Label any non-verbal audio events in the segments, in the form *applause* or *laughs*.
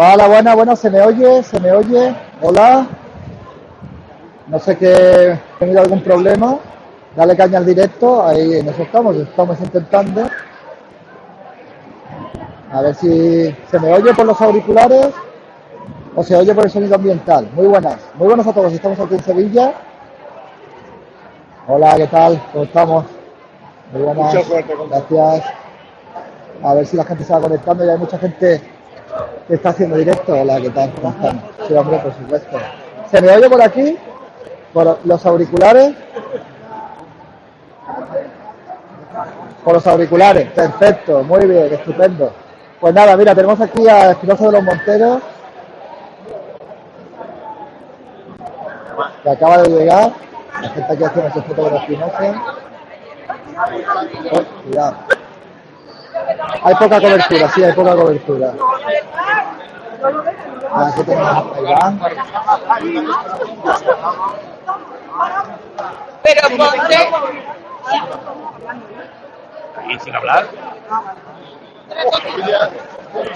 Hola, buena, bueno, ¿se me oye? ¿Se me oye? Hola. No sé que he tenido algún problema. Dale caña al directo. Ahí en eso estamos, estamos intentando. A ver si se me oye por los auriculares o se oye por el sonido ambiental. Muy buenas, muy buenas a todos. Estamos aquí en Sevilla. Hola, ¿qué tal? ¿Cómo estamos? Muy buenas. Mucha suerte, Gracias. A ver si la gente se va conectando. Ya hay mucha gente que está haciendo directo. Hola, ¿qué tal? ¿Cómo están? Sí, hombre, por supuesto. ¿Se me oye por aquí? ¿Por los auriculares? Por los auriculares. Perfecto, muy bien, estupendo. Pues nada, mira, tenemos aquí a Espinosa de los Monteros, que acaba de llegar. La gente aquí haciendo su foto con Espinosa. Oh, cuidado. Hay poca cobertura, sí, hay poca cobertura. Aquí tenemos a Iván. Pero ponte. ¿Y sin hablar?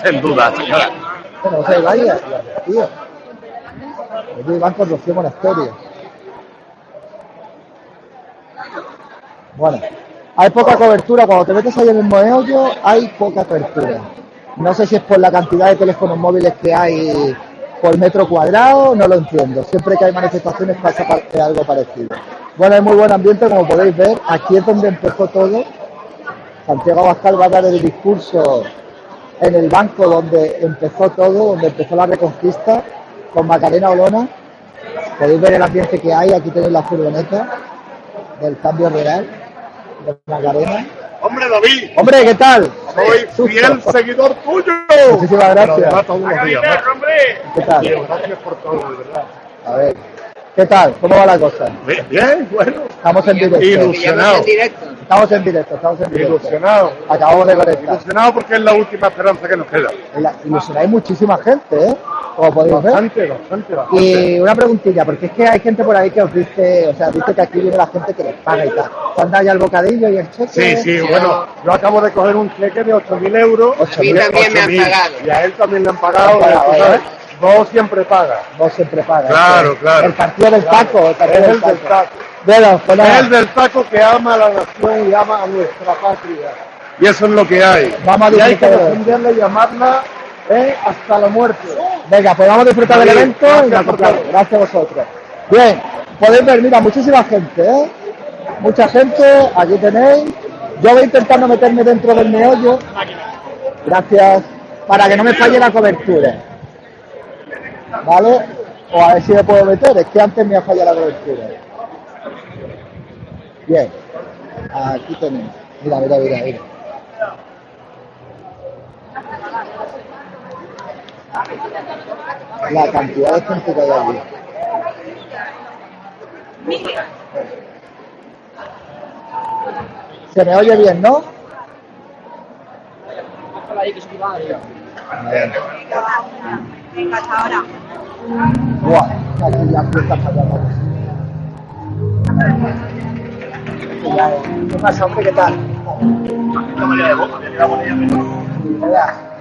Sin duda, señora. Bueno, o sea, Iván y tío. Oye, Iván con Rocío Monasterio. Bueno, hay poca cobertura. Cuando te metes ahí en el meollo, hay poca cobertura. No sé si es por la cantidad de teléfonos móviles que hay por metro cuadrado, no lo entiendo. Siempre que hay manifestaciones pasa pa- algo parecido. Bueno, hay muy buen ambiente, como podéis ver. Aquí es donde empezó todo. Santiago Abascal va a dar el discurso en el banco donde empezó todo, donde empezó la reconquista, con Macarena Olona. Podéis ver el ambiente que hay, aquí tenéis la furgoneta del cambio real de Macarena. Hombre, David, Hombre, ¿qué tal? soy Susto. fiel seguidor tuyo. Muchísimas gracias. Pero además todos los días. ¿no? ¿Qué tal? Tío, gracias por todo, de verdad. A ver, ¿qué tal? ¿Cómo va la cosa? Bien, bien, bueno. Estamos en directo. Ilusionado. Estamos en directo, estamos en directo. Ilusionado. Acabamos de conectar. Ilusionado porque es la última esperanza que nos queda. La- Ilusionáis muchísima gente, ¿eh? Como podéis ver. Bastante, bastante, bastante. Y una preguntilla, porque es que hay gente por ahí que os dice, o sea, dice que aquí viene la gente que les paga y tal. ¿Te han dado ya el bocadillo y el cheque? Sí, sí, bueno, yo acabo de coger un cheque de 8.000 euros. 8.000. A mí también me han 8.000, pagado. Y a él también le han pagado. Le han pagado, tú sabes, ¿eh? Vos siempre pagas. Vos siempre pagas. Claro, ¿eh? claro. El partido del taco, el partido Es del el del taco. taco. Bueno, pues Es el del taco que ama a la nación y ama a nuestra patria. Y eso es lo que hay. Vamos a y hay que defenderla y amarla eh, hasta la muerte. venga, pues vamos a disfrutar del evento y gracias nos acoplamos. todo. Gracias a vosotros. Bien, podéis ver, mira, muchísima gente, ¿eh? Mucha gente, aquí tenéis. Yo voy intentando meterme dentro del meollo. Gracias. Para que no me falle la cobertura. ¿Vale? O a ver si me puedo meter. Es que antes me ha fallado la cobertura. Bien. Aquí tenéis. Mira, mira, mira, mira. La cantidad de gente que hay allí. Se me oye bien, ¿no? Venga, hasta ahora. Buah, aquí empieza a ya, ¿Qué pasa, hombre? ¿Qué tal?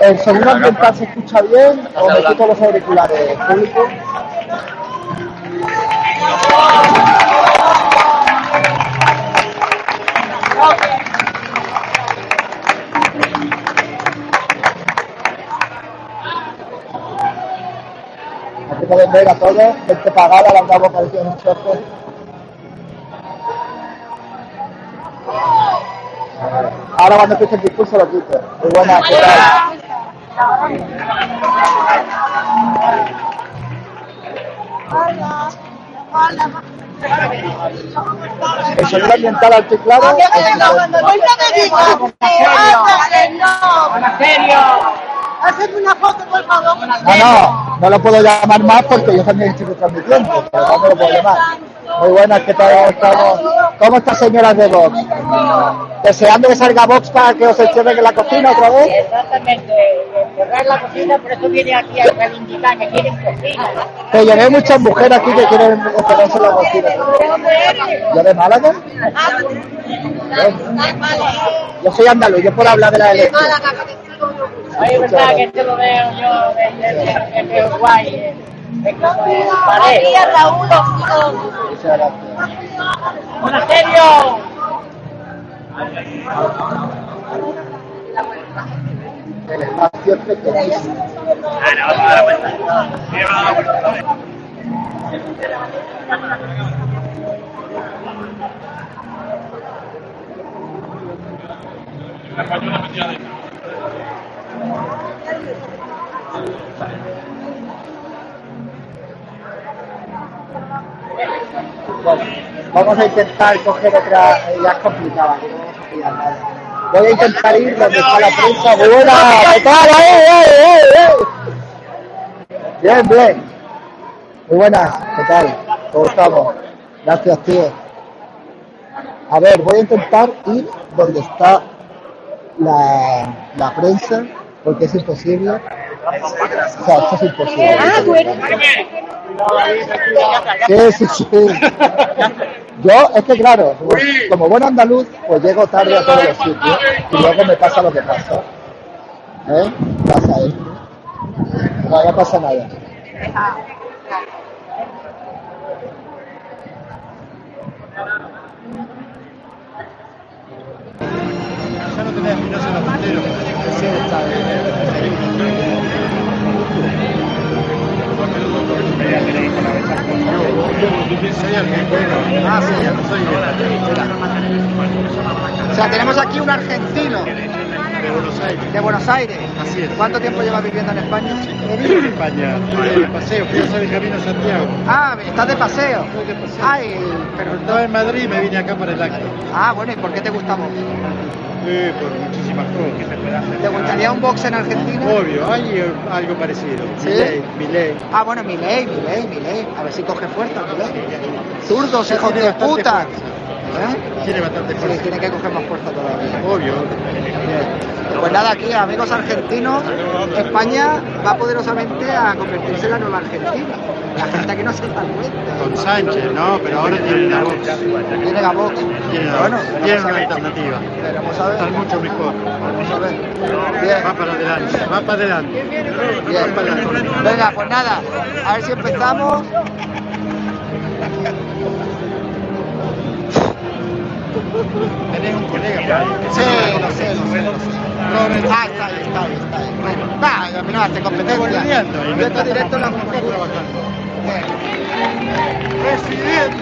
¿El sonido ambiental se escucha bien o me quito los auriculares? ¿Público? Aquí pueden ver a todos, gente pagada, le han dado un choque. Ahora cuando empiece el discurso lo quito. ¿qué tal? El sonido ambiental alto y claro. Haced una foto, por favor. No, no, no lo puedo llamar más porque yo también estoy transmitiendo, pero no me lo puedo llamar. Muy buenas, ¿qué tal? ¿Cómo estamos? ¿Cómo está señoras de Vox? Deseando que salga Vox para que os encierren en la cocina otra vez. Exactamente, cerrar la cocina, por eso viene aquí a reivindicar que quieren cocina. Que yo veo muchas mujeres aquí que quieren encerrarse en la cocina. ¿Yo de Málaga? Yo soy andaluz, yo puedo hablar de la elección. Oye, verdad que esto lo veo yo desde de, Uruguay, eh, de como de pared. Muchas gracias. ¡Hola, serio! El espacio es vamos a intentar coger otra, eh, ya es complicado, aquí no vamos a pillar nada. Voy a intentar ir donde está la prensa. Buena, ¿qué tal? ¡Eh, eh! Bien, bien. Muy buenas, ¿qué tal? ¿Cómo estamos? Gracias, tío. A ver, voy a intentar ir donde está la prensa, porque es imposible. O sea, esto es imposible. Ah, tú. Sí, sí, sí. Yo, es que claro, como, buen andaluz, pues llego tarde a todos los sitios y luego me pasa lo que pasa. ¿Eh? Pasa esto. No, no pasa nada. O sea, tenemos aquí un argentino. de Buenos Aires. ¿De Buenos Aires? Así es. ¿Cuánto tiempo llevas viviendo en España? Estoy en España, estoy de paseo, fui a camino a Santiago. Ah, estás de paseo. Estoy de paseo. Ay, pero Estaba en Madrid y me vine acá para el acto. Ah, bueno, ¿y por qué te gusta Eh, por muchísimas cosas. ¿Te gustaría un Vox en Argentina? Obvio, hay algo parecido. ¿Sí? Milei, Milei. Ah, bueno, mi ley, mi ley, mi ley. A ver si coge fuerza, mi ley. Zurdos, hijos de puta. fuerza. ¿Eh? Tiene bastante Sí, tiene que coger más fuerza todavía. Obvio. Pues nada, aquí, amigos argentinos, España va poderosamente a convertirse en la nueva Argentina. La gente aquí no se da cuenta. Con Sánchez, ¿no? Pero ahora tienen a Vox. Tienen a Vox. Tienen a Bueno, a una alternativa. Veremos a ver. Están mucho mejor. Vamos a ver. Va para adelante, va para adelante. bien. Va para adelante. Venga, pues nada, a ver si empezamos. Tenés un colega. Sí, lo sé, lo sé. Robert. Ah, está ahí, está ahí, está ahí. Bueno, a mí no hace competencia. Yo estoy directo en la mujer. trabajando. Presidente.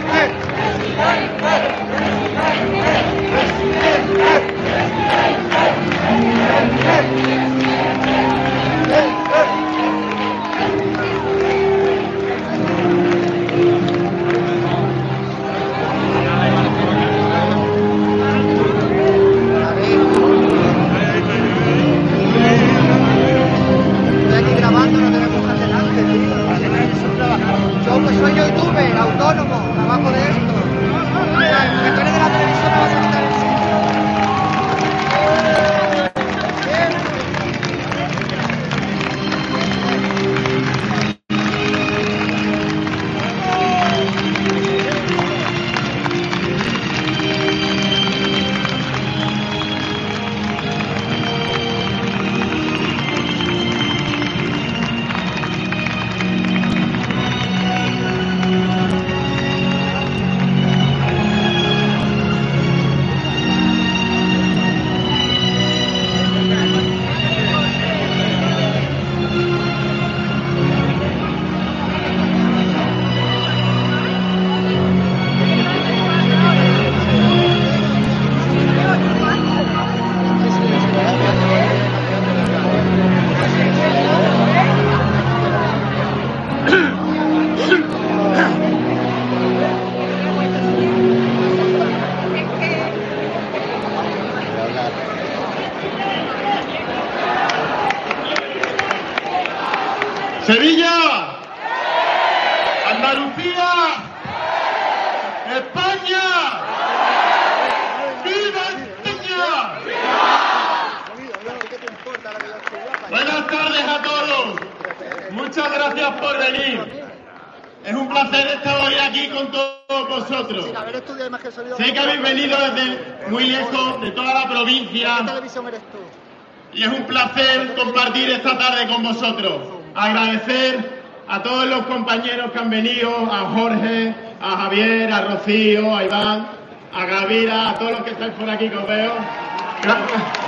Vosotros. Agradecer a todos los compañeros que han venido, a Jorge, a Javier, a Rocío, a Iván, a Gavira, a todos los que estáis por aquí que veo,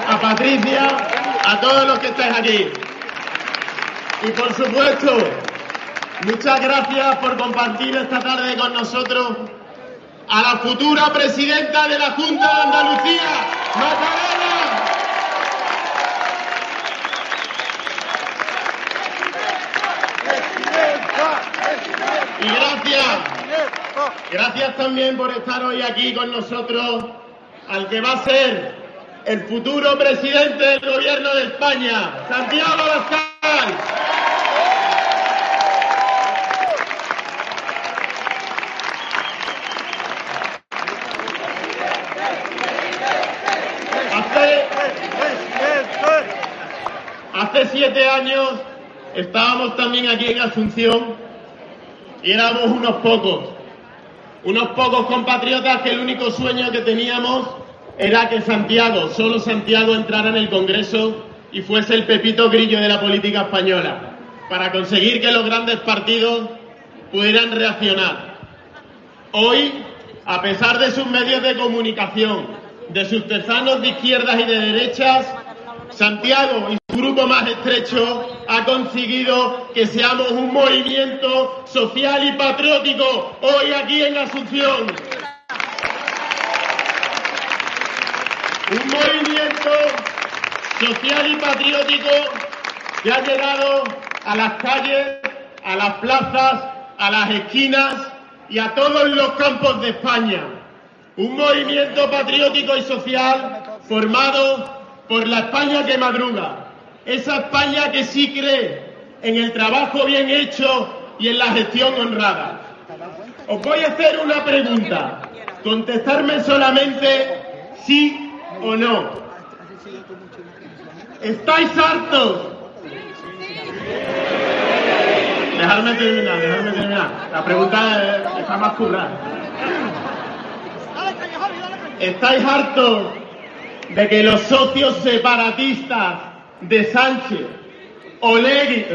a Patricia, a todos los que estáis aquí. Y por supuesto, muchas gracias por compartir esta tarde con nosotros a la futura presidenta de la Junta de Andalucía, Macarena. Y gracias, gracias también por estar hoy aquí con nosotros al que va a ser el futuro presidente del gobierno de España, Santiago Abascal. Hace, hace siete años estábamos también aquí en Asunción y éramos unos pocos, unos pocos compatriotas que el único sueño que teníamos era que Santiago, solo Santiago entrara en el Congreso y fuese el pepito grillo de la política española, para conseguir que los grandes partidos pudieran reaccionar. Hoy, a pesar de sus medios de comunicación, de sus tezanos de izquierdas y de derechas, Santiago y su grupo más estrecho ha conseguido que seamos un movimiento social y patriótico hoy aquí en Asunción. Un movimiento social y patriótico que ha llegado a las calles, a las plazas, a las esquinas y a todos los campos de España. Un movimiento patriótico y social formado por la España que madruga, esa España que sí cree en el trabajo bien hecho y en la gestión honrada. Os voy a hacer una pregunta. Contestarme solamente sí o no. ¿Estáis hartos? Dejadme terminar, dejadme terminar. La pregunta es- está más currada. ¿Estáis hartos de que los socios separatistas de Sánchez, Olegui,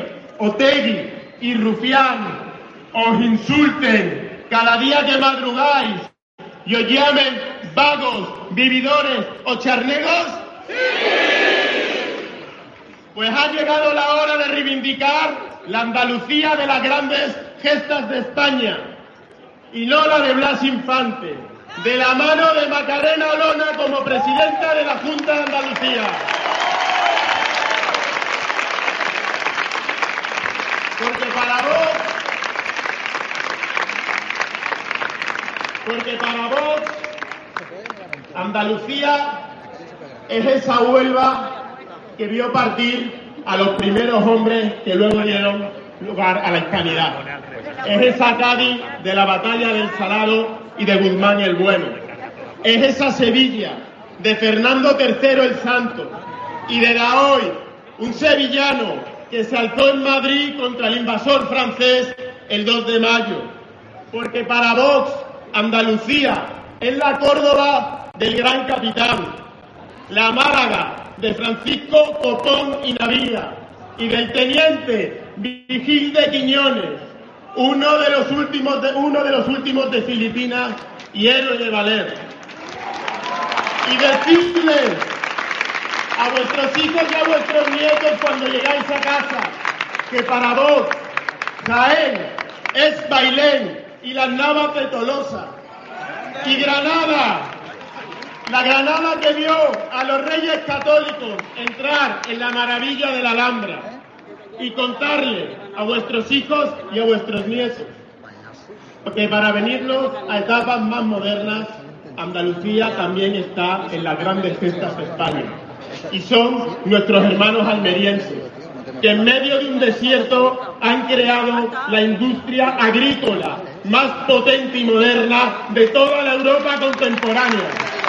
y Rufián os insulten cada día que madrugáis y os llamen vagos, vividores o charnegos? Pues ha llegado la hora de reivindicar la Andalucía de las grandes gestas de España y no la de Blas Infante, de la mano de Macarena Olona como presidenta de la Junta de Andalucía. Porque para vos, porque para vos, Andalucía es esa Huelva que vio partir a los primeros hombres que luego dieron lugar a la hispanidad. Es esa Cádiz de la batalla del Salado y de Guzmán el Bueno. Es esa Sevilla de Fernando III el Santo y de Daoy, un sevillano que se alzó en Madrid contra el invasor francés el 2 de mayo. Porque para Vox, Andalucía es la Córdoba del gran capitán, la Málaga de Francisco Copón y Navilla y del teniente Vigil de Quiñones, uno de los últimos de, uno de los últimos de Filipinas y héroe de Valer. Y decirles a vuestros hijos y a vuestros nietos cuando llegáis a casa que para vos Jaén es Bailén y las Navas de Tolosa y Granada la Granada que vio a los reyes católicos entrar en la maravilla de la Alhambra y contarle a vuestros hijos y a vuestros nietos que para venirnos a etapas más modernas, Andalucía también está en las grandes gestas de España. Y son nuestros hermanos almerienses, que en medio de un desierto han creado la industria agrícola más potente y moderna de toda la Europa contemporánea.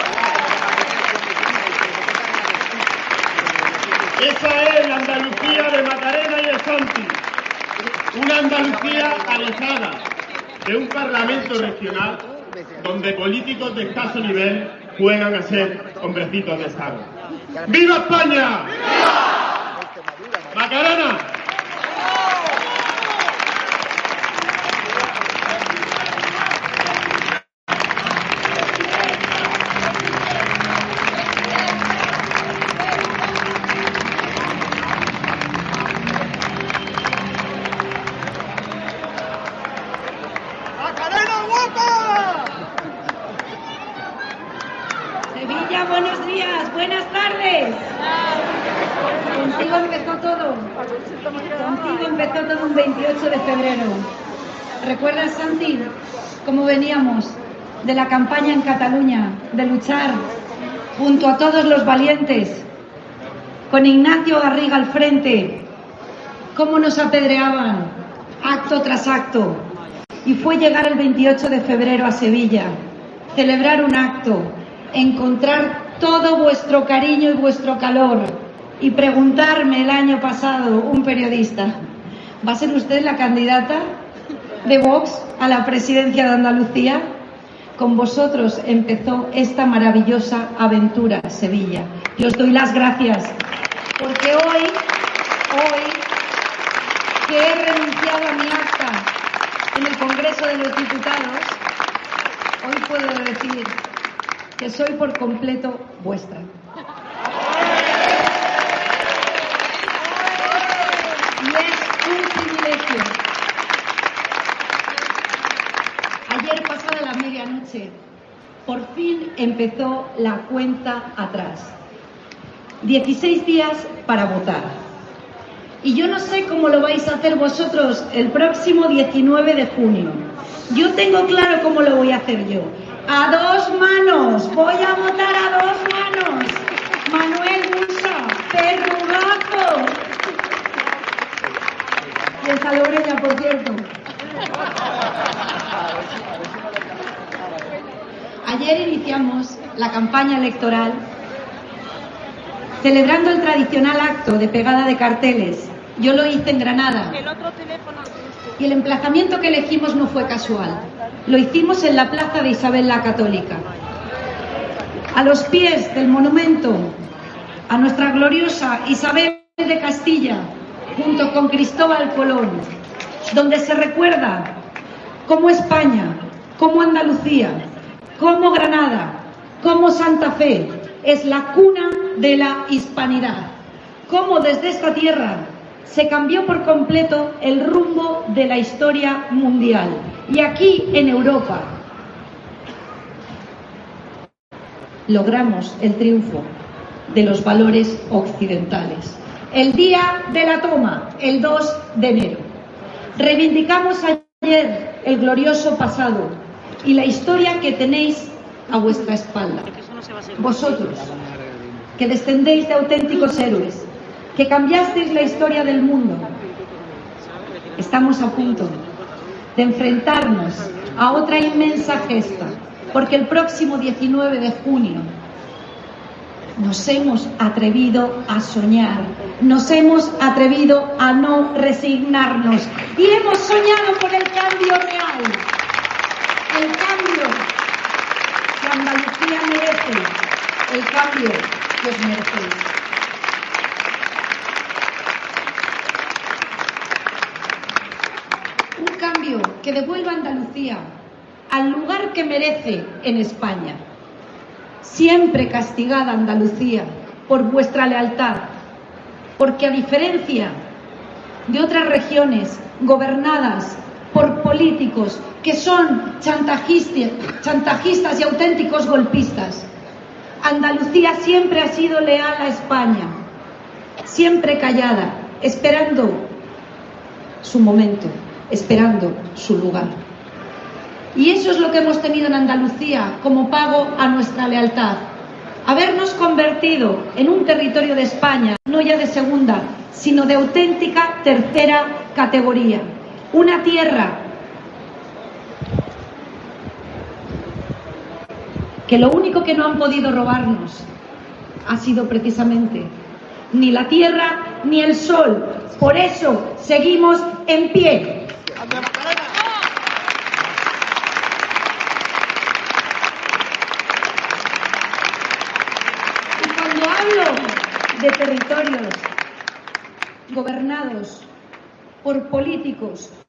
Esa es la Andalucía de Macarena y de Santi. Una Andalucía alejada de un parlamento regional donde políticos de escaso nivel juegan a ser hombrecitos de Estado. ¡Viva España! ¡Macarena! De la campaña en Cataluña, de luchar junto a todos los valientes, con Ignacio Garriga al frente, cómo nos apedreaban acto tras acto? Y fue llegar el 28 de febrero a Sevilla, celebrar un acto, encontrar todo vuestro cariño y vuestro calor y preguntarme el año pasado un periodista, ¿va a ser usted la candidata de Vox a la presidencia de Andalucía? Con vosotros empezó esta maravillosa aventura, Sevilla. Y os doy las gracias, porque hoy, hoy, que he renunciado a mi acta en el Congreso de los Diputados, hoy puedo decir que soy por completo vuestra. Y es un privilegio. Ayer pasada por fin empezó la cuenta atrás. 16 días para votar. Y yo no sé cómo lo vais a hacer vosotros el próximo 19 de junio. Yo tengo claro cómo lo voy a hacer yo. A dos manos, voy a votar a dos manos. Manuel Musa, perrugazo. Y en Salobreña, por cierto. Ayer iniciamos la campaña electoral celebrando el tradicional acto de pegada de carteles. Yo lo hice en Granada. Y el emplazamiento que elegimos no fue casual. Lo hicimos en la plaza de Isabel la Católica. A los pies del monumento a nuestra gloriosa Isabel de Castilla, junto con Cristóbal Colón, donde se recuerda cómo España, cómo Andalucía, cómo Granada, cómo Santa Fe es la cuna de la hispanidad, cómo desde esta tierra se cambió por completo el rumbo de la historia mundial. Y aquí en Europa logramos el triunfo de los valores occidentales. El día de la toma, el 2 de enero. Reivindicamos ayer el glorioso pasado y la historia que tenéis a vuestra espalda. Vosotros, que descendéis de auténticos héroes, que cambiasteis la historia del mundo, estamos a punto de enfrentarnos a otra inmensa gesta, porque el próximo 19 de junio nos hemos atrevido a soñar, nos hemos atrevido a no resignarnos y hemos soñado con el cambio real, el cambio que Andalucía merece, el cambio que os merecéis. Un cambio que devuelva a Andalucía al lugar que merece en España siempre castigada Andalucía por vuestra lealtad, porque a diferencia de otras regiones gobernadas por políticos que son chantajistas, y auténticos golpistas, Andalucía siempre ha sido leal a España, siempre callada, esperando su momento, esperando su lugar. Y eso es lo que hemos tenido en Andalucía como pago a nuestra lealtad. Habernos convertido en un territorio de España, no ya de segunda, sino de auténtica tercera categoría. Una tierra que lo único que no han podido robarnos ha sido precisamente ni la tierra ni el sol. Por eso seguimos en pie. de territorios gobernados por políticos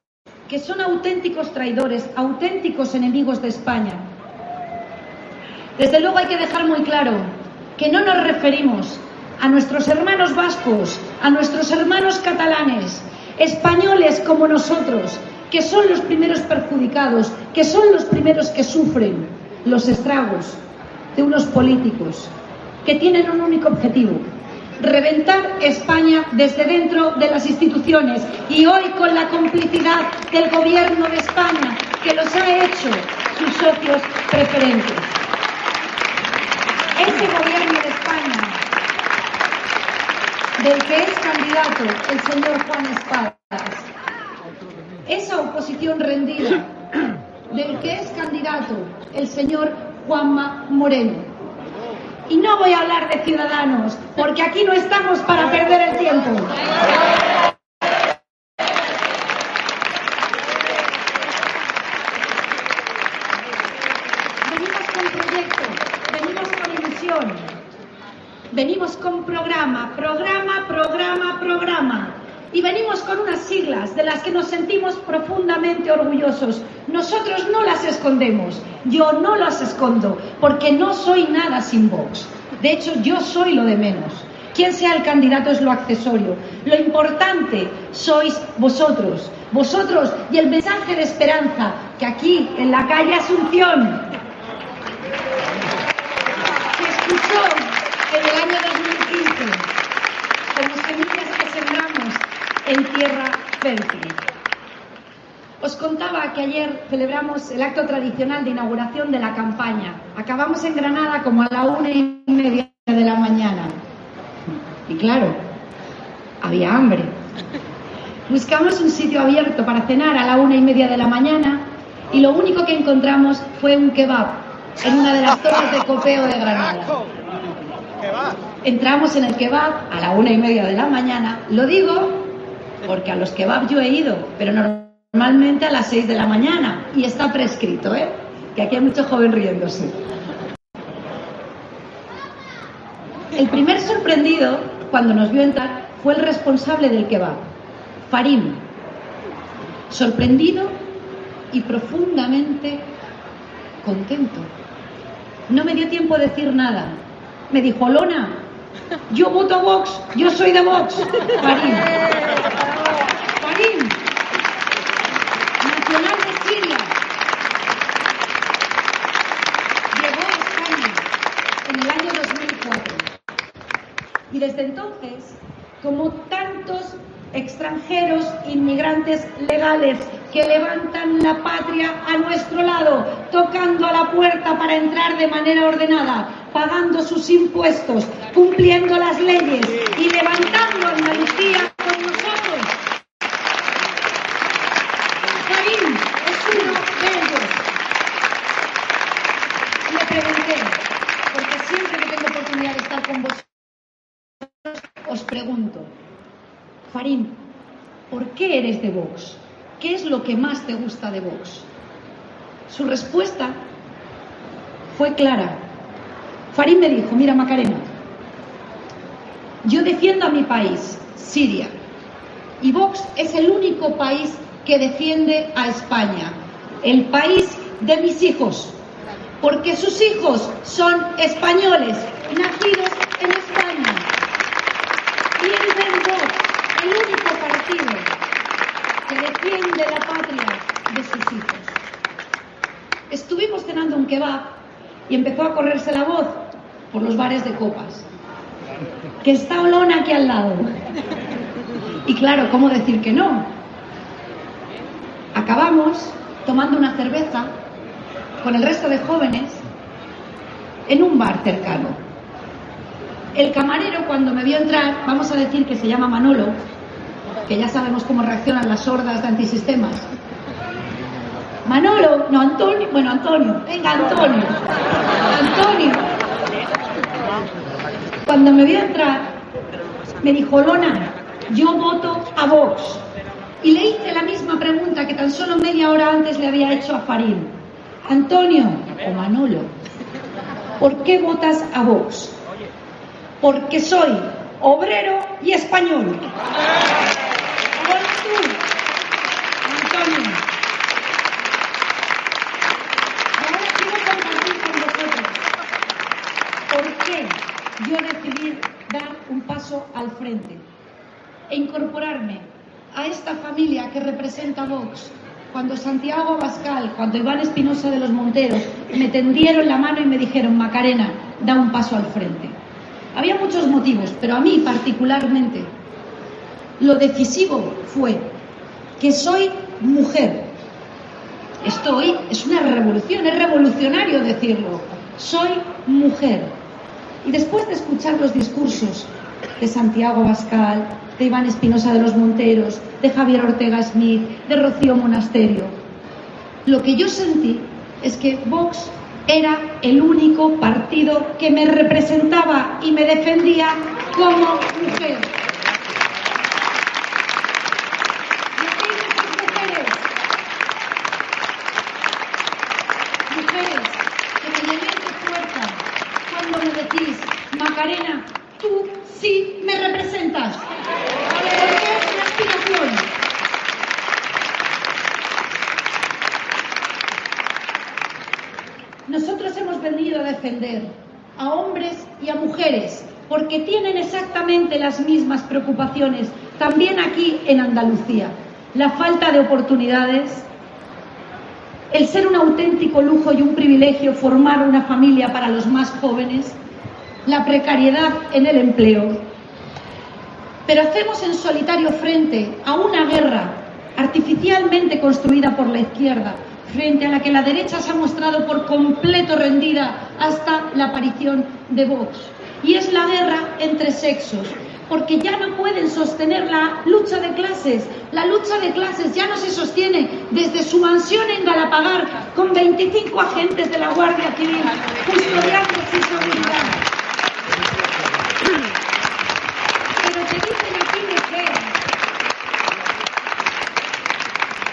que son auténticos traidores, auténticos enemigos de España. Desde luego hay que dejar muy claro que no nos referimos a nuestros hermanos vascos, a nuestros hermanos catalanes, españoles como nosotros, que son los primeros perjudicados, que son los primeros que sufren los estragos de unos políticos que tienen un único objetivo, reventar España desde dentro de las instituciones y hoy con la complicidad del gobierno de España que los ha hecho sus socios preferentes. Ese gobierno de España del que es candidato el señor Juan Espadas, esa oposición rendida del que es candidato el señor Juanma Moreno, y no voy a hablar de ciudadanos, porque aquí no estamos para perder el tiempo. Venimos con proyecto, venimos con ilusión, venimos con programa, programa, programa, programa. Y venimos con unas siglas de las que nos sentimos profundamente orgullosos. Nosotros no las escondemos, yo no las escondo, porque no soy nada sin Vox. De hecho, yo soy lo de menos. Quien sea el candidato es lo accesorio. Lo importante sois vosotros, vosotros y el mensaje de esperanza que aquí, en la calle Asunción, se escuchó en el año 2015 Feltri. Os contaba que ayer celebramos el acto tradicional de inauguración de la campaña. Acabamos en Granada como a la una y media de la mañana. Y claro, había hambre. Buscamos un sitio abierto para cenar a la una y media de la mañana y lo único que encontramos fue un kebab en una de las zonas de copeo de Granada. Entramos en el kebab a la una y media de la mañana. Lo digo porque a los kebab yo he ido, pero normalmente a las seis de la mañana. Y está prescrito, ¿eh? Que aquí hay mucho joven riéndose. El primer sorprendido, cuando nos vio entrar, fue el responsable del kebab, Farim. Sorprendido y profundamente contento. No me dio tiempo a decir nada. Me dijo, Lona, yo voto a Vox, yo soy de Vox. *laughs* Farim. Farim. Nacional de Siria. Llegó a España en el año 2004. Y desde entonces, como tantos extranjeros inmigrantes legales que levantan la patria a nuestro lado, tocando a la puerta para entrar de manera ordenada, pagando sus impuestos, cumpliendo las leyes y levantando Andalucía con nosotros. Karim es uno de ellos. Le pregunté, porque siempre que tengo oportunidad de estar con vosotros, os pregunto, Farim, ¿por qué eres de Vox? ¿Qué es lo que más te gusta de Vox? Su respuesta fue clara. Farim me dijo, mira Macarena, yo defiendo a mi país, Siria, y Vox es el único país que defiende a España, el país de mis hijos, porque sus hijos son españoles, nacidos en España. Y el Vox, el único partido que defiende la patria de sus hijos. Estuvimos cenando un kebab y empezó a correrse la voz por los bares de copas. Que está Olona aquí al lado. Y claro, ¿cómo decir que no? Acabamos tomando una cerveza con el resto de jóvenes en un bar cercano. El camarero cuando me vio entrar, vamos a decir que se llama Manolo, que ya sabemos cómo reaccionan las sordas de antisistemas. Manolo, no Antonio, bueno Antonio, venga Antonio, Antonio. Cuando me vio entrar, me dijo, Lona, yo voto a Vox. Y le hice la misma pregunta que tan solo media hora antes le había hecho a Farín. Antonio o Manolo, ¿por qué votas a Vox? Porque soy obrero y español. Antonio. Quiero compartir con vosotros por qué yo decidí dar un paso al frente e incorporarme a esta familia que representa Vox. Cuando Santiago Abascal, cuando Iván Espinosa de los Monteros me tendieron la mano y me dijeron, Macarena, da un paso al frente. Había muchos motivos, pero a mí particularmente lo decisivo fue que soy mujer. Estoy, es una revolución, es revolucionario decirlo. Soy mujer. Y después de escuchar los discursos de Santiago Bascal, de Iván Espinosa de los Monteros, de Javier Ortega Smith, de Rocío Monasterio, lo que yo sentí es que Vox era el único partido que me representaba y me defendía como mujer. Y aquellas mujeres, mujeres que me llenéis de fuerza cuando me decís, Macarena, tú sí me representas. Porque es mi aspiración. Nosotros hemos venido a defender a hombres y a mujeres porque tienen exactamente las mismas preocupaciones, también aquí en Andalucía. La falta de oportunidades, el ser un auténtico lujo y un privilegio formar una familia para los más jóvenes, la precariedad en el empleo. pero hacemos en solitario frente a una guerra artificialmente construida por la izquierda, frente a la que la derecha se ha mostrado por completo rendida hasta la aparición de Vox. Y es la guerra entre sexos, porque ya no pueden sostener la lucha de clases. La lucha de clases ya no se sostiene desde su mansión en Galapagar con 25 agentes de la Guardia Civil custodiando su seguridad. Pero te dicen a ti, mujer,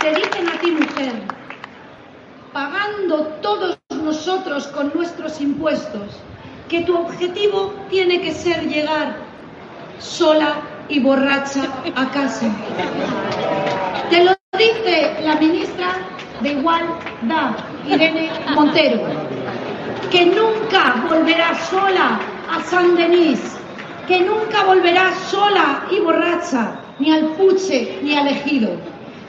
te dicen a ti, mujer, pagando todos nosotros con nuestros impuestos, que tu objetivo tiene que ser llegar sola y borracha a casa. Te lo dice la ministra de Igualdad, Irene Montero, que nunca volverá sola a San Denis, que nunca volverá sola y borracha ni al Puche ni al Ejido.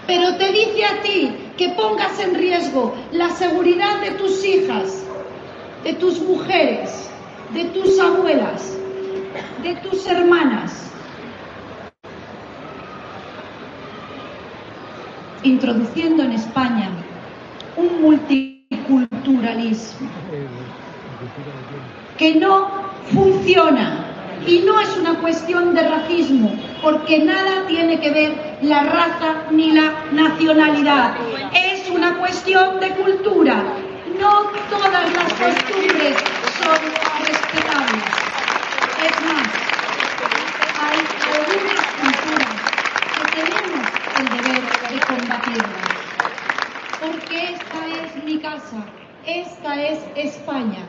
Pero te dice a ti que pongas en riesgo la seguridad de tus hijas, de tus mujeres, de tus abuelas, de tus hermanas, introduciendo en España un multiculturalismo que no funciona y no es una cuestión de racismo, porque nada tiene que ver la raza ni la nacionalidad. Es una cuestión de cultura. No todas las costumbres son respetables. Es más, hay algunas culturas que tenemos el deber de combatirlas. Porque esta es mi casa, esta es España.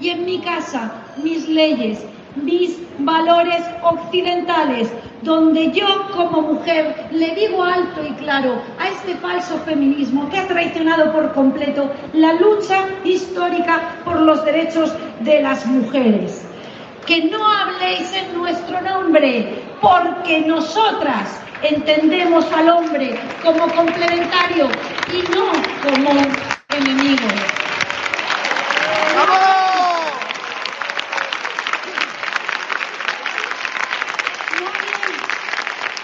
Y en mi casa, mis leyes, mis valores occidentales, donde yo como mujer le digo alto y claro a este falso feminismo que ha traicionado por completo la lucha histórica por los derechos de las mujeres. Que no habléis en nuestro nombre, porque nosotras entendemos al hombre como complementario y no como enemigo. No habléis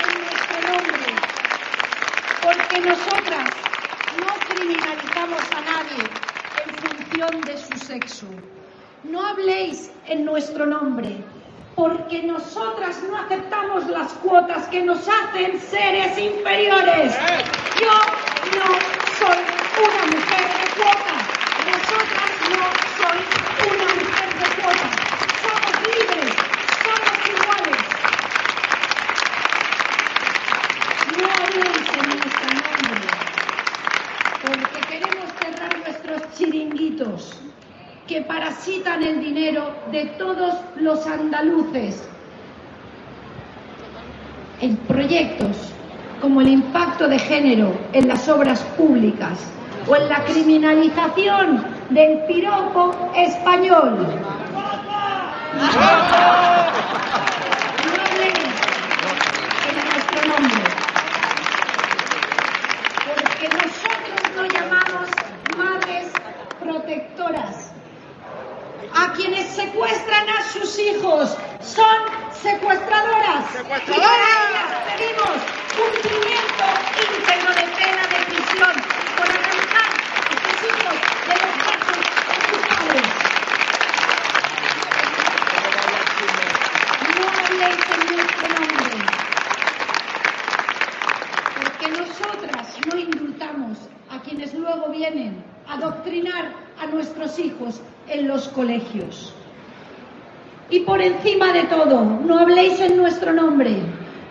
en nuestro nombre, porque nosotras no criminalizamos a nadie en función de su sexo. No habléis en nuestro nombre, porque nosotras no aceptamos las cuotas que nos hacen seres inferiores. Yo no soy una mujer de cuota. Vosotras no sois una mujer de cuota. Somos libres, somos iguales. No habléis en nuestro nombre, porque queremos cerrar nuestros chiringuitos que parasitan el dinero de todos los andaluces en proyectos como el impacto de género en las obras públicas o en la criminalización del piropo español. Porque nosotros no llamamos madres protectoras a quienes secuestran a sus hijos. Son secuestradoras. Y para ellas pedimos cumplimiento íntegro de pena de prisión por arrancar a sus hijos de los brazos de sus padres. No habléis en nuestro nombre. Porque nosotras no indultamos a quienes luego vienen a adoctrinar a nuestros hijos en los colegios. Y por encima de todo, no habléis en nuestro nombre,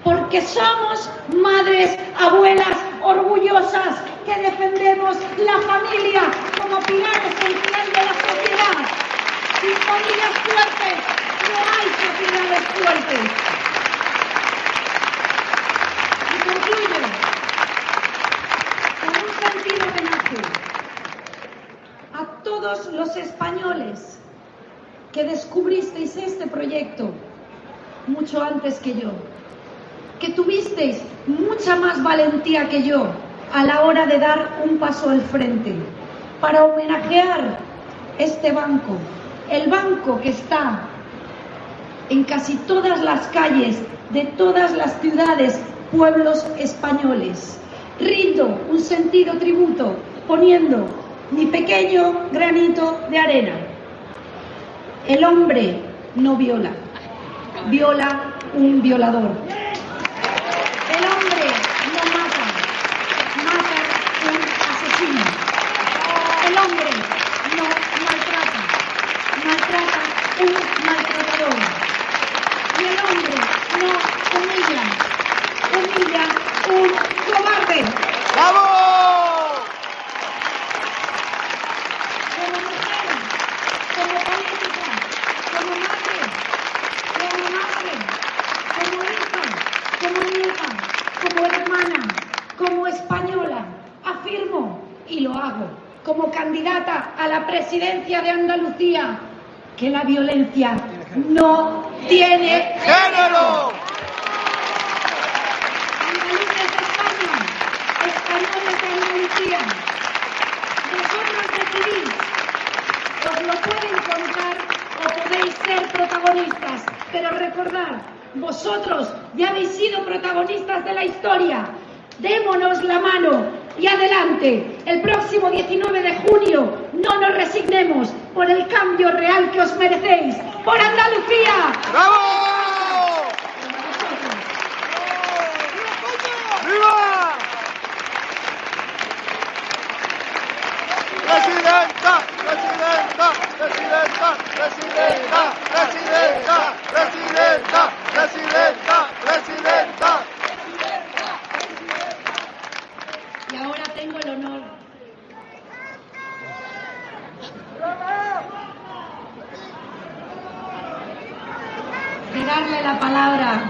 porque somos madres, abuelas orgullosas que defendemos la familia como pilar esencial de la sociedad. Sin familias fuertes no hay sociedades fuertes. Y concluyo con un sentido homenaje a todos los españoles que descubristeis este proyecto mucho antes que yo, que tuvisteis mucha más valentía que yo a la hora de dar un paso al frente para homenajear este banco, el banco que está en casi todas las calles de todas las ciudades, pueblos españoles. Rindo un sentido tributo poniendo mi pequeño granito de arena. El hombre no viola, viola un violador. El hombre no mata, mata un asesino. El hombre no maltrata, maltrata un maltratador. Y el hombre no humilla, humilla un cobarde. Como mujer, como política, como madre, como madre, como hija, como nieta, hermana, como española, afirmo y lo hago como candidata a la presidencia de Andalucía que la violencia no tiene género. Andaluces de España, españoles de Andalucía, vosotros decidís, os lo pueden contar o podéis ser protagonistas, pero recordad, vosotros ya habéis sido protagonistas de la historia. Démonos la mano y adelante. El próximo 19 de junio no nos resignemos por el cambio real que os merecéis. ¡Por Andalucía! Presidenta, presidenta, presidenta, presidenta, presidenta, presidenta, presidenta, presidenta. Y ahora tengo el honor de darle la palabra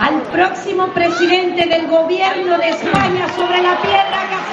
al próximo presidente del gobierno de España sobre la piedra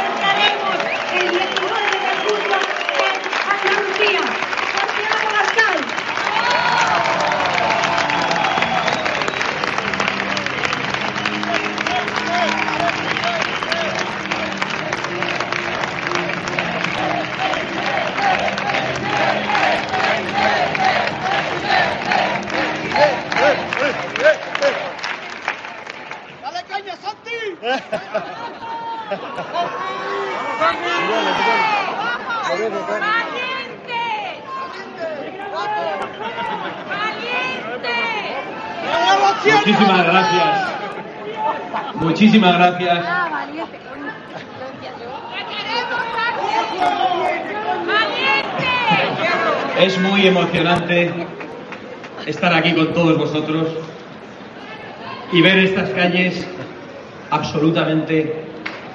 Muchísimas gracias. Muchísimas gracias. Es muy emocionante estar aquí con todos vosotros y ver estas calles absolutamente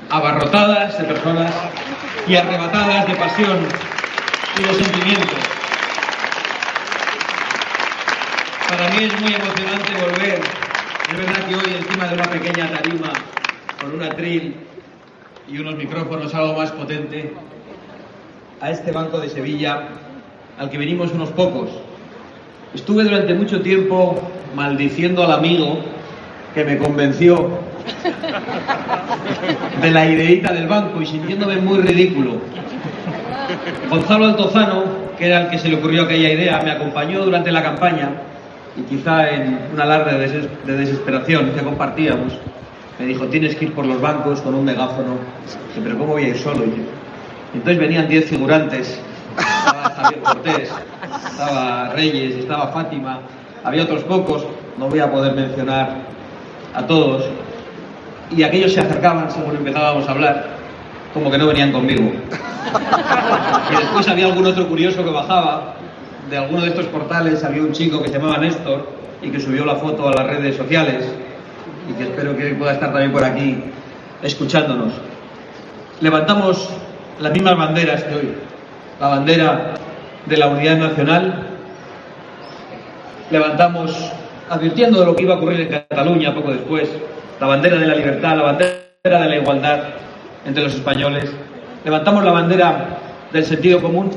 abarrotadas de personas y arrebatadas de pasión y de sentimiento. Para mí es muy emocionante volver. Es verdad que hoy encima de una pequeña tarima con un atril y unos micrófonos algo más potente, a este banco de Sevilla al que venimos unos pocos. Estuve durante mucho tiempo maldiciendo al amigo que me convenció de la ideita del banco y sintiéndome muy ridículo. Gonzalo Altozano, que era el que se le ocurrió aquella idea, me acompañó durante la campaña y quizá en un alarde de, deses- de desesperación que compartíamos, me dijo, tienes que ir por los bancos con un megáfono. Dije, pero ¿cómo voy a ir solo? Y entonces venían 10 figurantes, estaba Javier Cortés, estaba Reyes, estaba Fátima, había otros pocos, no voy a poder mencionar a todos, y aquellos se acercaban según empezábamos a hablar, como que no venían conmigo. Y después había algún otro curioso que bajaba, de alguno de estos portales había un chico que se llamaba Néstor y que subió la foto a las redes sociales. Y que espero que pueda estar también por aquí escuchándonos. Levantamos las mismas banderas que hoy, la bandera de la unidad nacional, levantamos advirtiendo de lo que iba a ocurrir en Cataluña poco después, la bandera de la libertad, la bandera de la igualdad entre los españoles, levantamos la bandera del sentido común,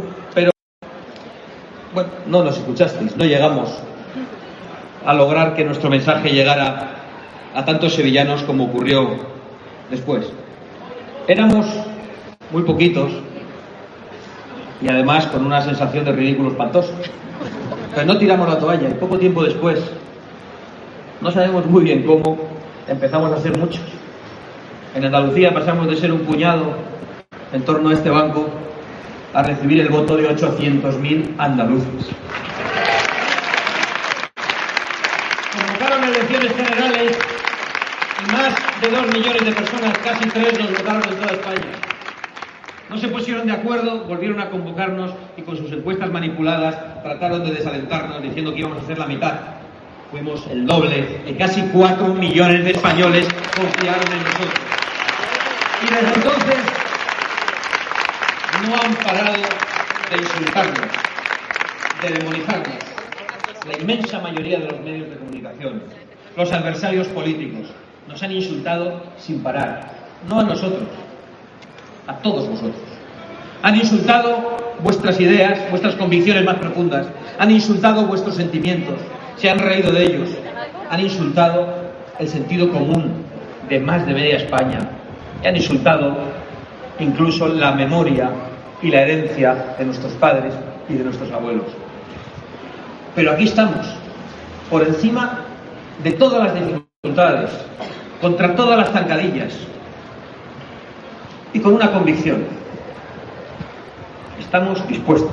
bueno, no nos escuchasteis, no llegamos a lograr que nuestro mensaje llegara a tantos sevillanos como ocurrió después. Éramos muy poquitos y además con una sensación de ridículo espantoso. Pero no tiramos la toalla y poco tiempo después, no sabemos muy bien cómo, empezamos a ser muchos. En Andalucía pasamos de ser un puñado en torno a este banco a recibir el voto de 800.000 andaluces. Convocaron elecciones generales y más de dos millones de personas, casi tres, nos votaron en toda España. No se pusieron de acuerdo, volvieron a convocarnos y con sus encuestas manipuladas trataron de desalentarnos diciendo que íbamos a hacer la mitad. Fuimos el doble y casi cuatro millones de españoles confiaron en nosotros. Y desde entonces no han parado de insultarnos, de demonizarnos. La inmensa mayoría de los medios de comunicación, los adversarios políticos, nos han insultado sin parar. No a nosotros, a todos vosotros. Han insultado vuestras ideas, vuestras convicciones más profundas. Han insultado vuestros sentimientos. Se han reído de ellos. Han insultado el sentido común de más de media España. Y han insultado incluso la memoria y la herencia de nuestros padres y de nuestros abuelos. Pero aquí estamos, por encima de todas las dificultades, contra todas las zancadillas, y con una convicción. Estamos dispuestos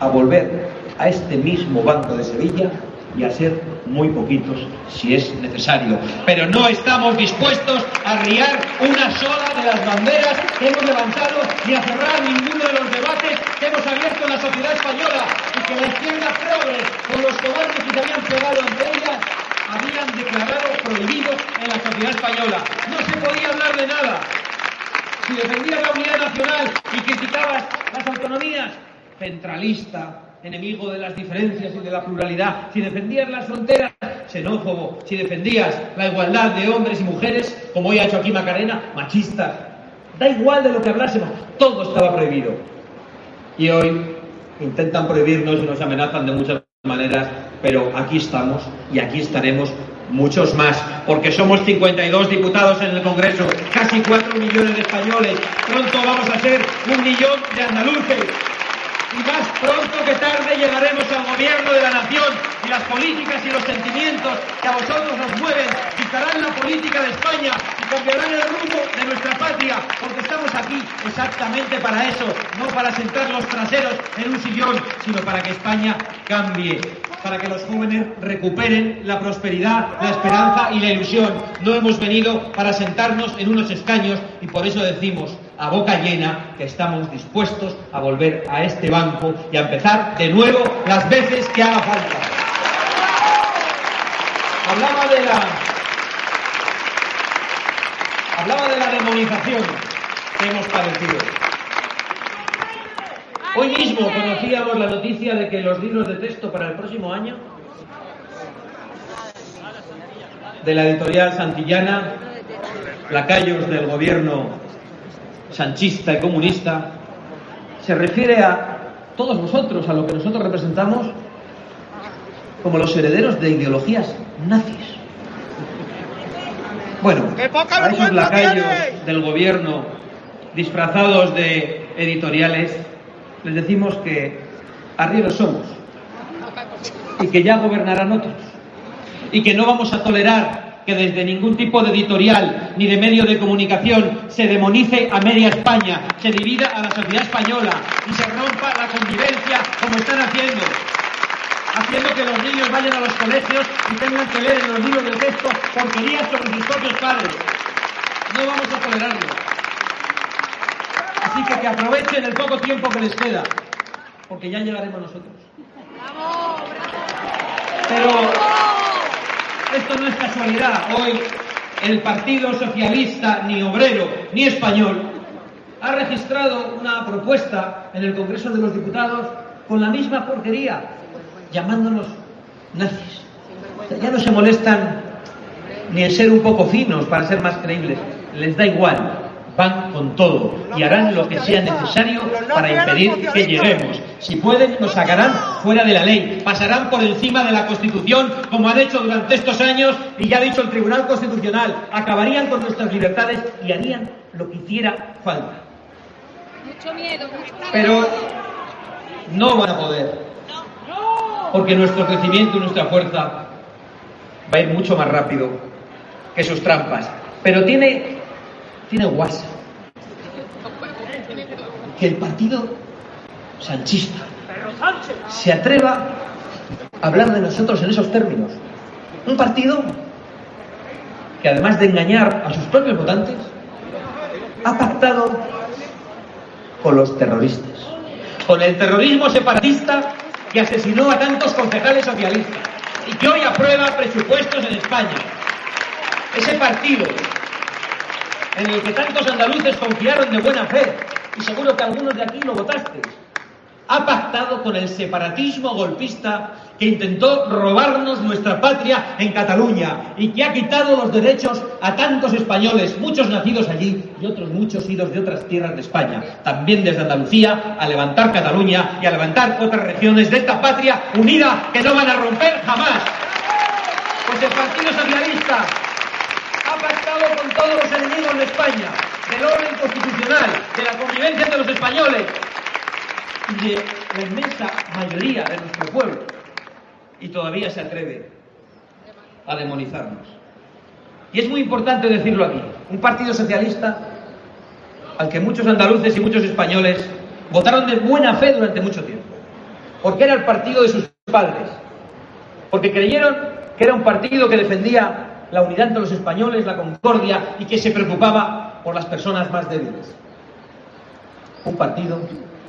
a volver a este mismo Banco de Sevilla y a ser muy poquitos si es necesario. Pero no estamos dispuestos a arriar una sola de las banderas que hemos levantado ni a cerrar ninguno de los debates que hemos abierto en la sociedad española y que la izquierda progres con los cobardes que se habían pegado ante ellas habían declarado prohibido en la sociedad española. No se podía hablar de nada. Si defendías la unidad nacional y criticabas las autonomías, centralista, enemigo de las diferencias y de la pluralidad. Si defendías las fronteras, xenófobo. Si defendías la igualdad de hombres y mujeres, como hoy ha hecho aquí Macarena, machista. Da igual de lo que hablásemos, todo estaba prohibido. Y hoy intentan prohibirnos y nos amenazan de muchas maneras, pero aquí estamos y aquí estaremos muchos más, porque somos 52 diputados en el Congreso, casi 4 millones de españoles, pronto vamos a ser un millón de andaluces. Y más pronto que tarde llegaremos al gobierno de la nación y las políticas y los sentimientos que a vosotros os mueven dictarán la política de España y cambiarán el rumbo de nuestra patria, porque estamos aquí exactamente para eso, no para sentar los traseros en un sillón, sino para que España cambie, para que los jóvenes recuperen la prosperidad, la esperanza y la ilusión. No hemos venido para sentarnos en unos escaños y por eso decimos a boca llena que estamos dispuestos a volver a este banco y a empezar de nuevo las veces que haga falta. Hablaba de la demonización que hemos padecido. Hoy mismo conocíamos la noticia de que los libros de texto para el próximo año de la editorial Santillana, lacayos del gobierno sanchista y comunista, se refiere a todos nosotros, a lo que nosotros representamos, como los herederos de ideologías nazis. Bueno, a esos lacayos del gobierno disfrazados de editoriales, les decimos que arrieros somos y que ya gobernarán otros y que no vamos a tolerar que desde ningún tipo de editorial ni de medio de comunicación se demonice a media España, se divida a la sociedad española y se rompa la convivencia como están haciendo, haciendo que los niños vayan a los colegios y tengan que leer en los libros del texto porquerías sobre sus propios padres. No vamos a tolerarlo. Así que que aprovechen el poco tiempo que les queda, porque ya llegaremos nosotros. Pero esto no es casualidad. Hoy el Partido Socialista, ni obrero ni español, ha registrado una propuesta en el Congreso de los Diputados con la misma porquería, llamándonos nazis. O sea, ya no se molestan ni en ser un poco finos para ser más creíbles. Les da igual. Van con todo y harán lo que sea necesario para impedir que lleguemos. Si pueden, nos sacarán fuera de la ley, pasarán por encima de la Constitución, como han hecho durante estos años, y ya ha dicho el Tribunal Constitucional, acabarían con nuestras libertades y harían lo que hiciera falta. Mucho miedo, mucho miedo. Pero no van a poder. porque nuestro crecimiento y nuestra fuerza va a ir mucho más rápido que sus trampas. Pero tiene, tiene guasa. Que el partido sanchista. Se atreva a hablar de nosotros en esos términos. Un partido que además de engañar a sus propios votantes, ha pactado con los terroristas, con el terrorismo separatista que asesinó a tantos concejales socialistas. Y que hoy aprueba presupuestos en España. Ese partido en el que tantos andaluces confiaron de buena fe, y seguro que algunos de aquí lo votasteis, ha pactado con el separatismo golpista que intentó robarnos nuestra patria en Cataluña y que ha quitado los derechos a tantos españoles, muchos nacidos allí y otros muchos idos de otras tierras de España, también desde Andalucía, a levantar Cataluña y a levantar otras regiones de esta patria unida que no van a romper jamás. Pues el Partido Socialista ha pactado con todos los enemigos de España, del orden constitucional, de la convivencia de los españoles, y de la inmensa mayoría de nuestro pueblo y todavía se atreve a demonizarnos. Y es muy importante decirlo aquí. Un partido socialista al que muchos andaluces y muchos españoles votaron de buena fe durante mucho tiempo. Porque era el partido de sus padres. Porque creyeron que era un partido que defendía la unidad entre los españoles, la concordia y que se preocupaba por las personas más débiles. Un partido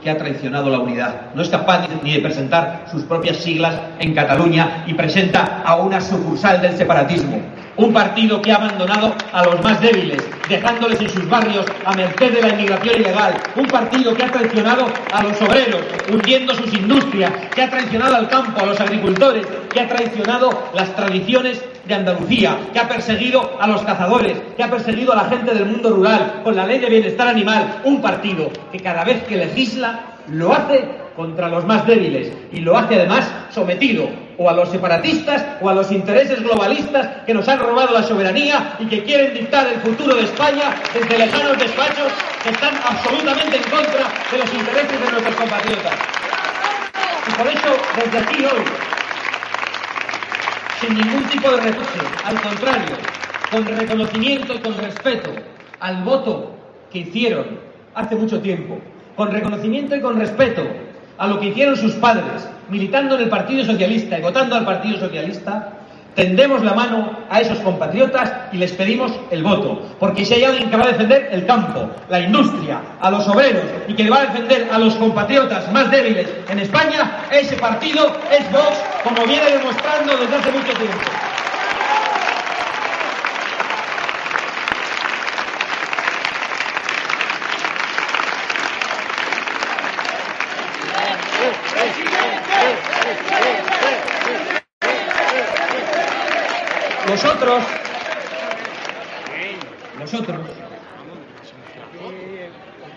que ha traicionado la unidad. No es capaz ni de presentar sus propias siglas en Cataluña y presenta a una sucursal del separatismo. Un partido que ha abandonado a los más débiles, dejándoles en sus barrios a merced de la inmigración ilegal. Un partido que ha traicionado a los obreros, hundiendo sus industrias, que ha traicionado al campo, a los agricultores, que ha traicionado las tradiciones de Andalucía, que ha perseguido a los cazadores, que ha perseguido a la gente del mundo rural con la ley de bienestar animal. Un partido que cada vez que legisla lo hace contra los más débiles y lo hace además sometido o a los separatistas o a los intereses globalistas que nos han robado la soberanía y que quieren dictar el futuro de España desde lejanos despachos que están absolutamente en contra de los intereses de nuestros compatriotas. Y por eso, desde aquí hoy, sin ningún tipo de reproche, al contrario, con reconocimiento y con respeto al voto que hicieron hace mucho tiempo, con reconocimiento y con respeto a lo que hicieron sus padres, militando en el Partido Socialista y votando al Partido Socialista, tendemos la mano a esos compatriotas y les pedimos el voto. Porque si hay alguien que va a defender el campo, la industria, a los obreros y que va a defender a los compatriotas más débiles en España, ese partido es Vox, como viene demostrando desde hace mucho tiempo. Nosotros, nosotros,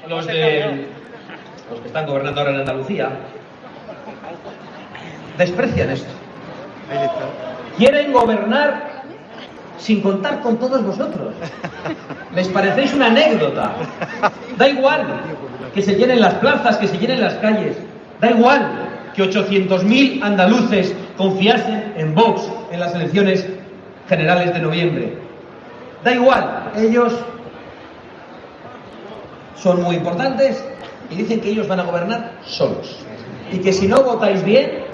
los de los que están gobernando ahora en Andalucía, desprecian esto. Quieren gobernar sin contar con todos vosotros. Les parecéis una anécdota. Da igual que se llenen las plazas, que se llenen las calles. Da igual que 800.000 andaluces confiasen en Vox en las elecciones generales de noviembre. Da igual, ellos son muy importantes y dicen que ellos van a gobernar solos. Y que si no votáis bien,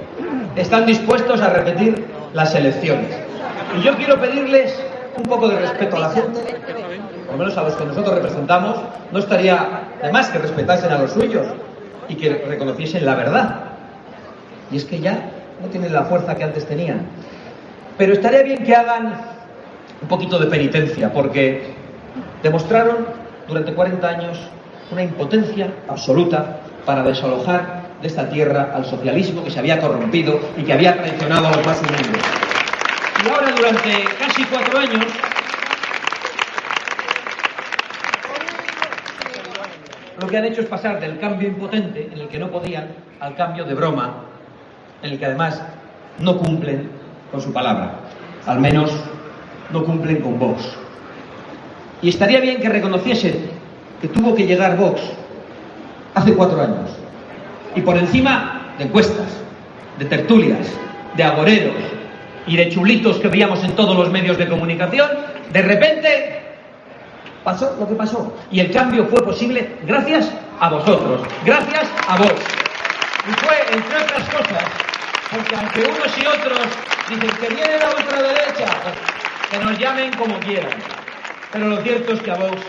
están dispuestos a repetir las elecciones. Y yo quiero pedirles un poco de respeto a la gente, por lo menos a los que nosotros representamos, no estaría de más que respetasen a los suyos y que reconociesen la verdad. Y es que ya no tienen la fuerza que antes tenían. Pero estaría bien que hagan un poquito de penitencia, porque demostraron durante 40 años una impotencia absoluta para desalojar de esta tierra al socialismo que se había corrompido y que había traicionado a los más humildes. Y ahora, durante casi cuatro años, lo que han hecho es pasar del cambio impotente, en el que no podían, al cambio de broma, en el que además no cumplen con su palabra. Al menos no cumplen con Vox. Y estaría bien que reconociesen que tuvo que llegar Vox hace cuatro años. Y por encima de encuestas, de tertulias, de agoreros y de chulitos que veíamos en todos los medios de comunicación, de repente pasó lo que pasó. Y el cambio fue posible gracias a vosotros, gracias a vos. Y fue, entre otras cosas, porque aunque unos y otros dicen que viene la ultraderecha, que nos llamen como quieran. Pero lo cierto es que a Vox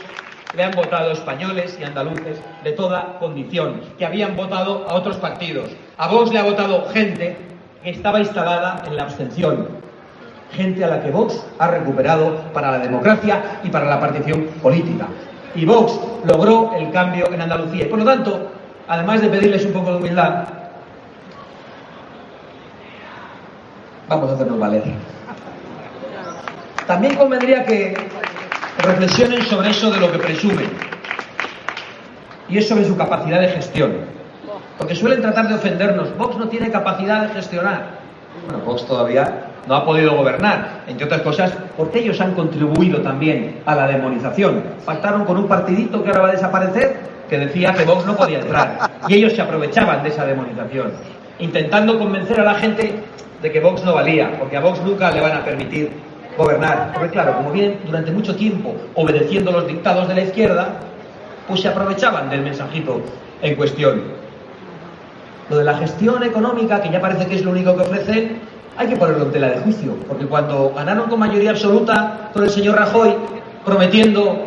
le han votado españoles y andaluces de toda condición, que habían votado a otros partidos. A Vox le ha votado gente que estaba instalada en la abstención, gente a la que Vox ha recuperado para la democracia y para la partición política. Y Vox logró el cambio en Andalucía. Y por lo tanto, además de pedirles un poco de humildad, vamos a hacernos valer. También convendría que reflexionen sobre eso de lo que presumen. Y es sobre su capacidad de gestión. Porque suelen tratar de ofendernos. Vox no tiene capacidad de gestionar. Bueno, Vox todavía no ha podido gobernar, entre otras cosas, porque ellos han contribuido también a la demonización. Pactaron con un partidito que ahora va a desaparecer, que decía que Vox no podía entrar. Y ellos se aprovechaban de esa demonización, intentando convencer a la gente de que Vox no valía, porque a Vox nunca le van a permitir gobernar. Porque claro, como bien durante mucho tiempo obedeciendo los dictados de la izquierda, pues se aprovechaban del mensajito en cuestión. Lo de la gestión económica, que ya parece que es lo único que ofrecen, hay que ponerlo en tela de juicio, porque cuando ganaron con mayoría absoluta con el señor Rajoy, prometiendo,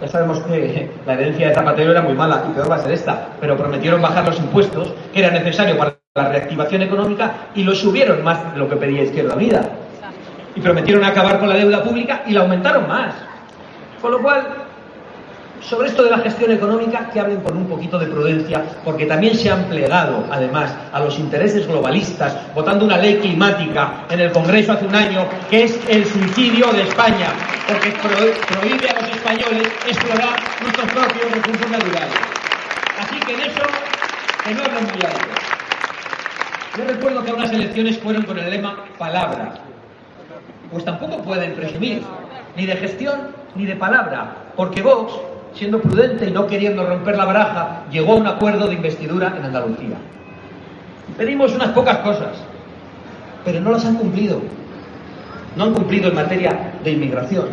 ya sabemos que la herencia de Zapatero era muy mala y peor va a ser esta, pero prometieron bajar los impuestos, que era necesario para la reactivación económica, y lo subieron más de lo que pedía Izquierda Unida. Y prometieron acabar con la deuda pública y la aumentaron más. Con lo cual, sobre esto de la gestión económica, que hablen con un poquito de prudencia, porque también se han plegado, además, a los intereses globalistas, votando una ley climática en el Congreso hace un año, que es el suicidio de España, porque prohíbe a los españoles explorar nuestros propios recursos naturales. Así que en eso, que no hablen muy alto. Yo recuerdo que unas elecciones fueron con el lema palabra. Pues tampoco pueden presumir ni de gestión ni de palabra, porque Vox siendo prudente y no queriendo romper la baraja, llegó a un acuerdo de investidura en Andalucía. Pedimos unas pocas cosas, pero no las han cumplido. No han cumplido en materia de inmigración,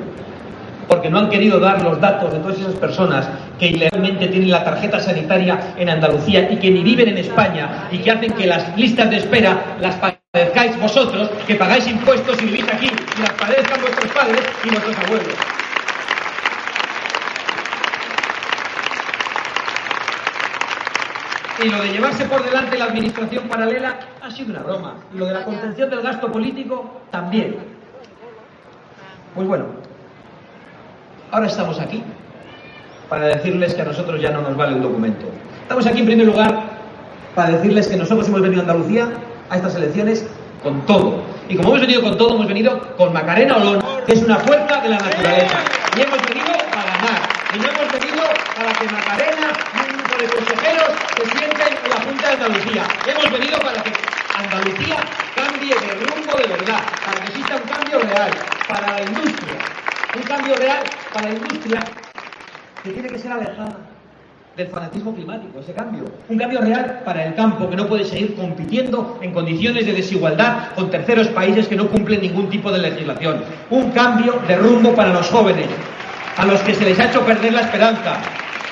porque no han querido dar los datos de todas esas personas que ilegalmente tienen la tarjeta sanitaria en Andalucía y que ni viven en España y que hacen que las listas de espera las padezcáis vosotros, que pagáis impuestos y vivís aquí, y las padezcan vuestros padres y vuestros abuelos. Y lo de llevarse por delante la administración paralela ha sido una broma. Lo de la contención del gasto político también. Pues bueno, ahora estamos aquí para decirles que a nosotros ya no nos vale un documento. Estamos aquí en primer lugar para decirles que nosotros hemos venido a Andalucía a estas elecciones con todo. Y como hemos venido con todo, hemos venido con Macarena Olón, que es una fuerza de la naturaleza. Y hemos venido a ganar. Y no hemos venido para que Macarena y un grupo de consejeros se sienten en la Junta de Andalucía. Hemos venido para que Andalucía cambie de rumbo de verdad, para que exista un cambio real para la industria. Un cambio real para la industria que tiene que ser alejada del fanatismo climático, ese cambio. Un cambio real para el campo que no puede seguir compitiendo en condiciones de desigualdad con terceros países que no cumplen ningún tipo de legislación. Un cambio de rumbo para los jóvenes, a los que se les ha hecho perder la esperanza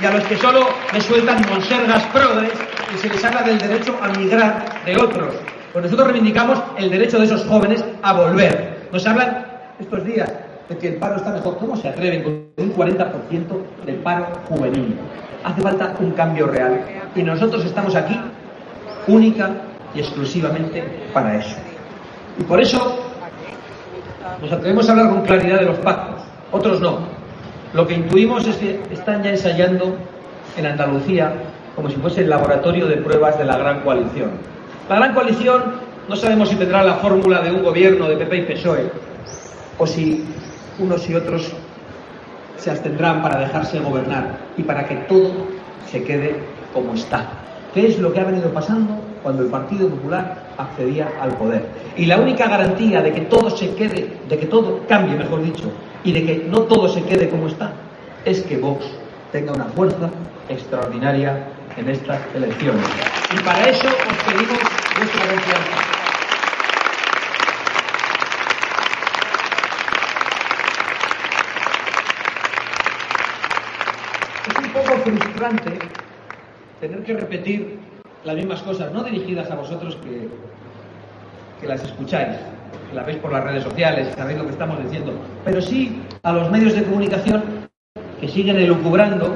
y a los que solo les sueltan monsergas progres y se les habla del derecho a migrar de otros. Pues nosotros reivindicamos el derecho de esos jóvenes a volver. Nos hablan estos días de que el paro está mejor. ¿Cómo se atreven con un 40% del paro juvenil? Hace falta un cambio real. Y nosotros estamos aquí única y exclusivamente para eso. Y por eso nos atrevemos a hablar con claridad de los pactos. Otros no. Lo que intuimos es que están ya ensayando en Andalucía como si fuese el laboratorio de pruebas de la gran coalición. La gran coalición no sabemos si tendrá la fórmula de un gobierno de PP y PSOE o si unos y otros se abstendrán para dejarse gobernar y para que todo se quede como está. ¿Qué es lo que ha venido pasando cuando el Partido Popular accedía al poder? Y la única garantía de que todo se quede, de que todo cambie, mejor dicho, y de que no todo se quede como está, es que Vox tenga una fuerza extraordinaria en estas elecciones. Y para eso os pedimos vuestra confianza. Frustrante tener que repetir las mismas cosas, no dirigidas a vosotros que, que las escucháis, que las veis por las redes sociales, que sabéis lo que estamos diciendo, pero sí a los medios de comunicación que siguen elucubrando,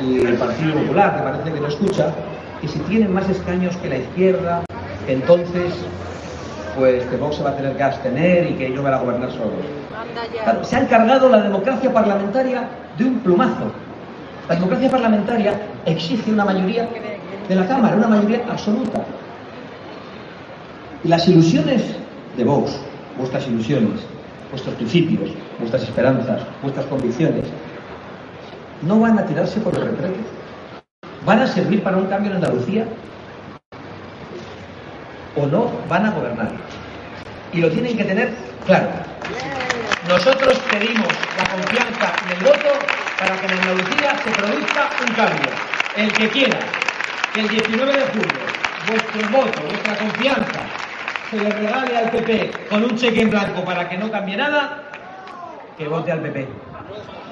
y el Partido Popular, que parece que no escucha, que si tienen más escaños que la izquierda, entonces pues que Vox se va a tener que abstener y que ellos van a gobernar solos. Claro, se han cargado la democracia parlamentaria de un plumazo. La democracia parlamentaria exige una mayoría de la Cámara, una mayoría absoluta. Y las ilusiones de Vox, vuestras ilusiones, vuestros principios, vuestras esperanzas, vuestras convicciones, no van a tirarse por el retrete. ¿Van a servir para un cambio en Andalucía? ¿O no van a gobernar? Y lo tienen que tener claro. Nosotros pedimos la confianza en el voto para que en Andalucía se produzca un cambio. El que quiera que el 19 de julio vuestro voto, vuestra confianza, se le regale al PP con un cheque en blanco para que no cambie nada, que vote al PP.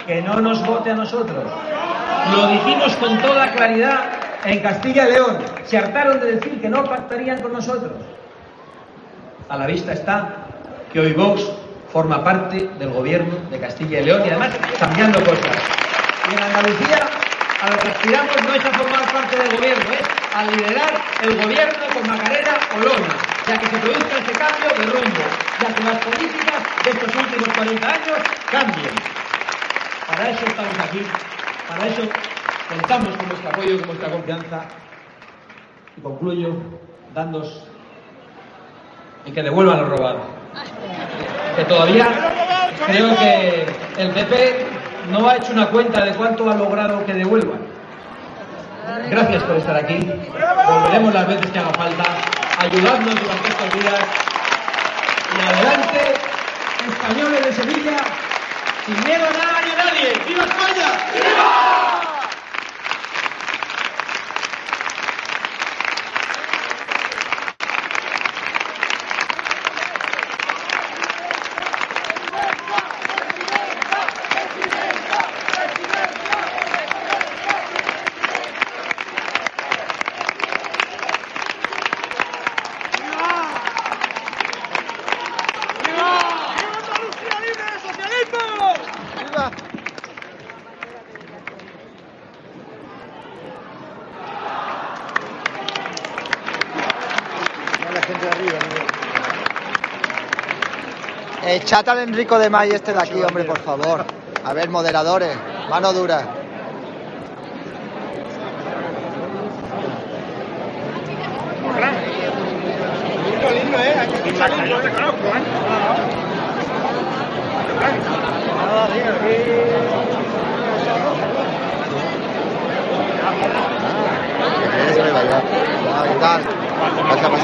Que no nos vote a nosotros. Lo dijimos con toda claridad en Castilla y León. Se hartaron de decir que no pactarían con nosotros. A la vista está que hoy Vox forma parte del gobierno de Castilla y León y además cambiando cosas. Y en Andalucía a lo que aspiramos no es a formar parte del gobierno, es a liderar el gobierno con Macarena o Lona, ya que se produzca ese cambio de rumbo, ya que las políticas de estos últimos 40 años cambien. Para eso estamos aquí, para eso contamos con vuestro apoyo con vuestra confianza. Y concluyo dándos en que devuelvan lo robado. Que todavía creo que el PP no ha hecho una cuenta de cuánto ha logrado que devuelvan. Gracias por estar aquí. Volveremos las veces que haga falta. Ayudadnos durante estos días. Y adelante, españoles de Sevilla, sin miedo a nada ni a nadie. ¡Viva España! ¡Viva! Echad al Enrico de May este de aquí, hombre, por favor. A ver, moderadores, mano dura. Lindo, lindo, ¿eh? Aquí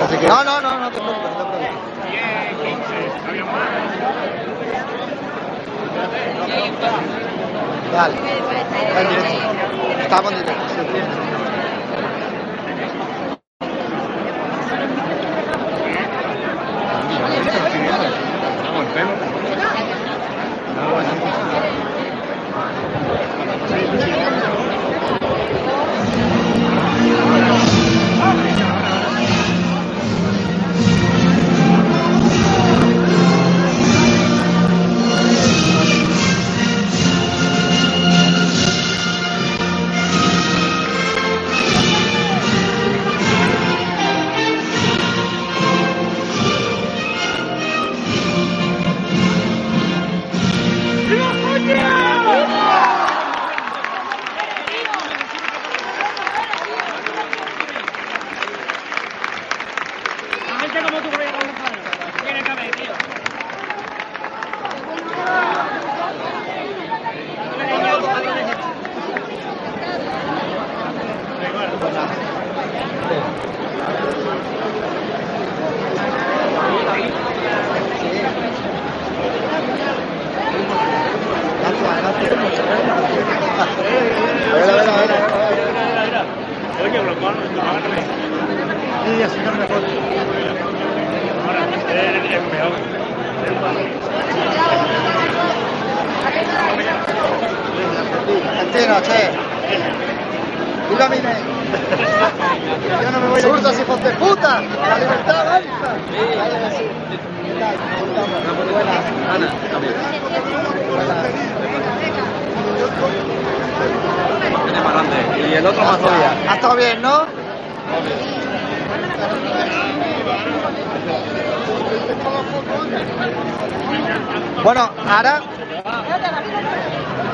si quieres. No, no, no, te no te preocupes. Dale. Está en.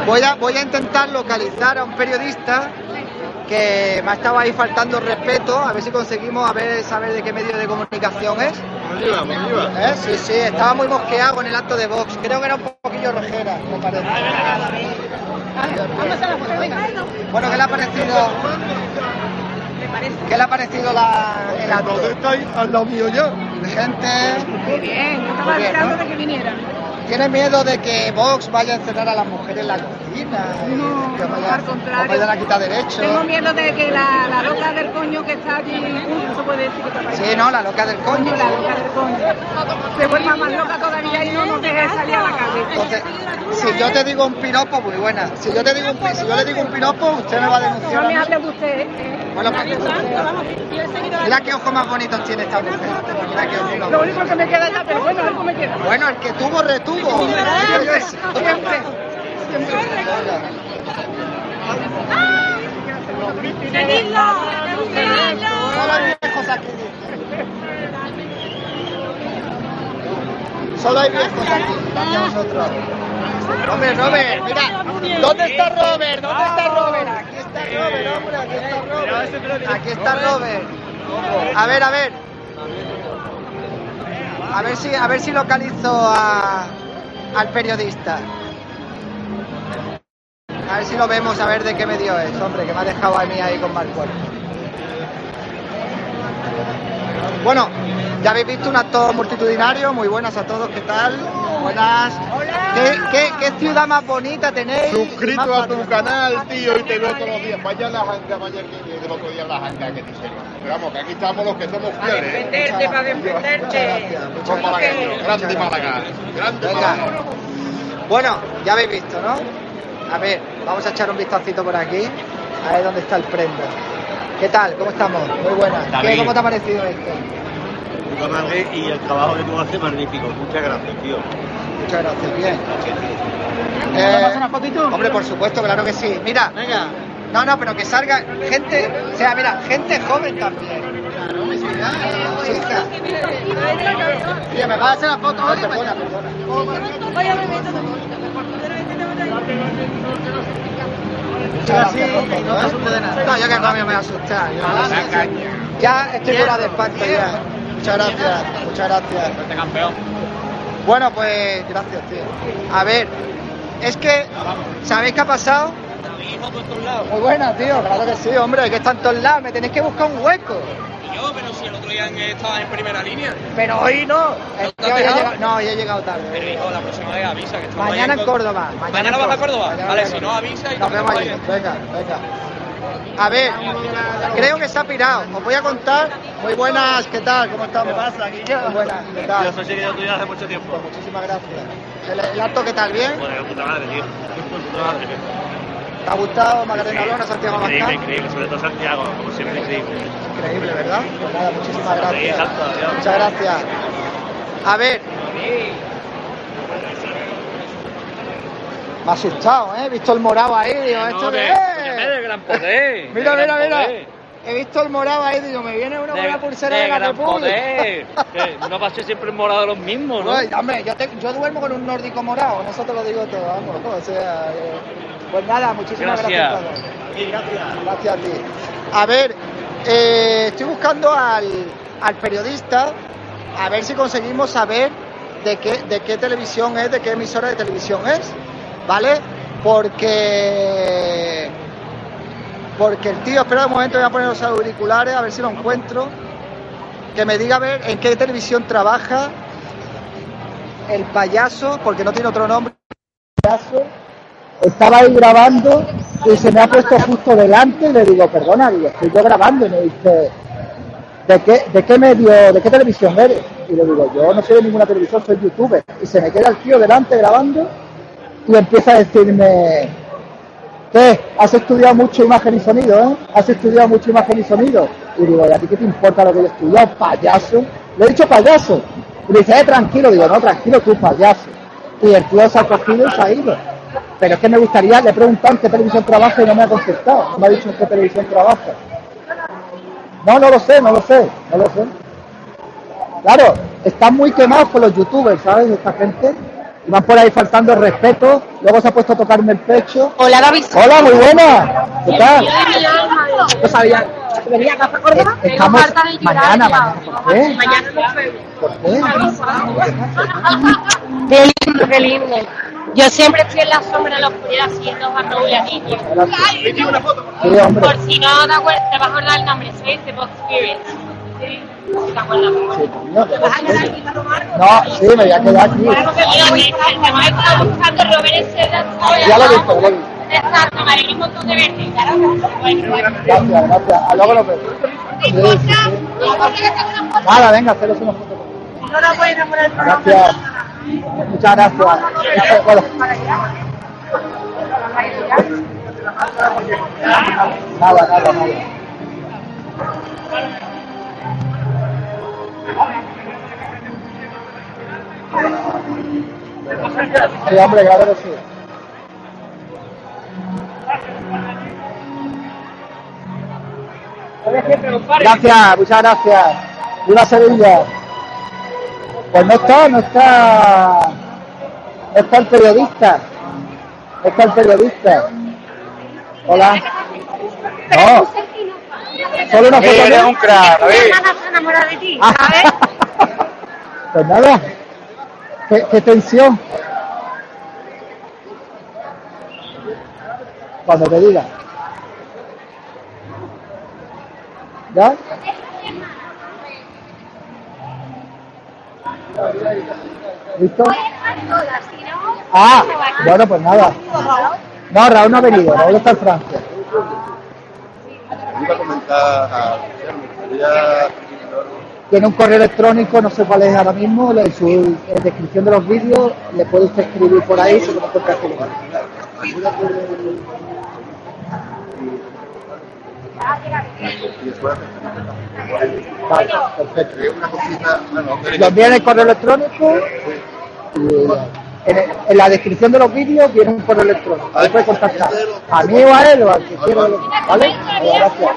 Voy a, voy a intentar localizar a un periodista que me ha estado ahí faltando respeto, a ver si conseguimos a ver, saber de qué medio de comunicación es. ¿Eh? Sí, sí, estaba muy mosqueado con el acto de Vox. Creo que era un poquillo rojera, me parece. Bueno, ¿qué le ha parecido? ¿Qué le ha parecido la, el acto? estáis al lado mío ya. Gente. Muy bien, yo estaba esperando ¿no? de que viniera. ¿Tiene miedo de que Vox vaya a encerrar a las mujeres en la cocina? No, que vaya, al contrario. vayan a quitar derechos. Tengo miedo de que la, la loca del coño que está allí, uy, se puede decir que está Sí, no, la loca del coño. la loca del coño. Se vuelva más loca todavía y no nos deje salir a la calle. Entonces, si yo te digo un piropo, muy buena. Si yo te digo un si yo le digo un piropo, usted me va a denunciar. No me hable de usted. eh. Bueno, pues, Mira qué ojos más bonitos tiene esta mujer. Mira qué ojos más Lo único que me queda ya, pero bueno, algo me queda. Bueno, el que tuvo, retuvo. Siempre. ¡Seguidlo! Solo hay viejos aquí. Solo hay viejos aquí. Vamos nosotros. Hombre, Robert, mira. ¿Dónde está Robert? ¿Dónde está Robert? Aquí está Robert, hombre. Aquí está Robert. Aquí está Robert. A ver, a ver. A ver si, a ver si localizo a, al periodista. A ver si lo vemos, a ver de qué medio es, hombre, que me ha dejado a mí ahí con mal cuerpo. Bueno, ya habéis visto un acto multitudinario, muy buenas a todos, ¿qué tal? Buenas. ¿Qué, qué, qué ciudad más bonita tenéis? Suscrito a tu canal, tío, y te veo todos los días. Vaya la janga, vaya que del otro día la janga que te hicieron. Pero vamos, que aquí estamos los que somos fieles. ¿eh? Defenderte, para defenderte. Con malagueño, grande Málaga. Grande. Málaga. Bueno, ya habéis visto, ¿no? A ver, vamos a echar un vistacito por aquí, a ver dónde está el prenda. ¿Qué tal? ¿Cómo estamos? Muy buenas. ¿Qué. ¿Cómo te ha parecido esto? Puta madre, y el trabajo que tú haces magnífico. Muchas gracias, tío. Muchas gracias, bien. Eh, hombre, por supuesto, claro que sí. Mira, venga. No, no, pero que salga gente, o sea, mira, gente joven también. Chica. Oye, ¿me vas a hacer la foto? No, perdona, perdona. Muchas gracias, ¿eh? No, yo que no me voy a asustar. yo no sé. Ya estoy fuera de espanto ya. Muchas gracias, muchas gracias. campeón. Bueno, pues gracias, tío. A ver, es que, ¿sabéis qué ha pasado? Muy buena, tío, claro que sí, hombre, que está en todos lados, me tenéis que buscar un hueco. Y yo, pero día estaba en primera línea. Pero hoy no. Es te que has hoy llegado, no, hoy he llegado tarde. Pero hijo, la próxima vez avisa que estamos Mañana en Córdoba. ¿Mañana en vas a Córdoba? Mañana Vale, si no, avisa y Nos nos vemos allí. Venga, venga. A ver, creo que se ha pirado. Os voy a contar. Muy buenas, ¿qué tal? ¿Cómo estamos? ¿Qué pasa, Muy buenas, ¿qué tal? Yo soy seguidor tuyo hace mucho tiempo. Pues muchísimas gracias. ¿El, el acto qué tal? ¿Bien? Bueno, puta madre, tío. Puta madre. ¿Te ha gustado Magdalena Lona, Santiago Increíble, Abascal? increíble. Sobre todo Santiago, como siempre, increíble. Increíble, ¿verdad? Pues nada, muchísimas gracias. Muchas gracias. A ver. Me ha asustado, ¿eh? He visto el morado ahí, digo, esto de... De gran poder. *laughs* Mira, de mira, mira. He visto el morado ahí, digo, me viene uno con la pulsera de, la República. *laughs* no va a ser siempre morado los mismos, ¿no? Hombre, yo, yo duermo con un nórdico morado, no eso te lo digo todo, vamos. O sea, eh, pues nada, muchísimas gracias, Gracias. a todos. gracias. Gracias a ti. A ver, eh, estoy buscando al, al periodista, a ver si conseguimos saber de qué, de qué televisión es, de qué emisora de televisión es, ¿vale? Porque porque el tío, espera un momento, voy a poner los auriculares a ver si lo encuentro. Que me diga a ver en qué televisión trabaja el payaso, porque no tiene otro nombre. Payaso. Estaba ahí grabando y se me ha puesto justo delante y le digo, perdona, digo, estoy yo grabando y me dice, ¿de qué, de qué medio, de qué televisión eres? Y le digo, yo no soy de ninguna televisión, soy youtuber. Y se me queda el tío delante grabando y empieza a decirme, ¿Qué? Has estudiado mucho imagen y sonido, ¿eh? Has estudiado mucho imagen y sonido. Y digo, ¿y a ti qué te importa lo que yo he estudiado? Payaso. Le he dicho payaso. Y me dice, eh, tranquilo. Digo, no, tranquilo, tú payaso. Y el tío se ha cogido y se ha ido. Pero es que me gustaría, le he preguntado en qué televisión trabaja y no me ha contestado. No me ha dicho en qué televisión trabaja. No, no lo sé, no lo sé, no lo sé. Claro, están muy quemados con los youtubers, ¿sabes? Esta gente. Y van por ahí faltando el respeto. Luego se ha puesto a tocarme el pecho. Hola, David. Hola, muy buena. ¿Qué tal? No sabía. ¿Venía acá para Córdoba? Estamos mañana, mañana. ¿Por qué? Mañana no. ¿Por qué? Qué lindo, qué lindo. Yo siempre estoy en la sombra de la oscuridad haciendo a Raúl y a Niño. Sí, hombre. Por si no te acuerdas, te vas a acordar el nombre, soy The Box Spirits. ¿Sí? ¿Te acuerdas? No, no, sí, me voy a quedar aquí. Yo, me hemos estado buscando Robert. Ya lo he visto, lo he visto. Exacto, María, un montón de veces. Gracias, gracias. A luego lo. Sí, sí, sí. Nada, venga, haceros una foto. Enhorabuena por el Gracias. Muchas gracias. Nada, nada, nada. Sí. Gracias, muchas gracias. Viva Sevilla. Pues no está, no está, no está el periodista. No está el periodista. Hola. No. Solo una foto. Eres un crack, de ti. ¿sabes? *laughs* Pues nada. Qué, qué tensión. Cuando te diga. ¿Ya? ¿Listo? Ah, bueno, pues nada. No, Raúl no ha venido, Raúl está en Francia. Iba a comentar a me gustaría Tiene un correo electrónico, no sé cuál es ahora mismo, en su en descripción de los vídeos, le puede usted escribir por ahí si no encuentra este lugar. Vale, perfecto. envían el correo electrónico en, en la descripción de los vídeos viene un correo electrónico. Ahí puede contactar a mí o a él o al que quiera. ¿Vale? Vale, Gracias.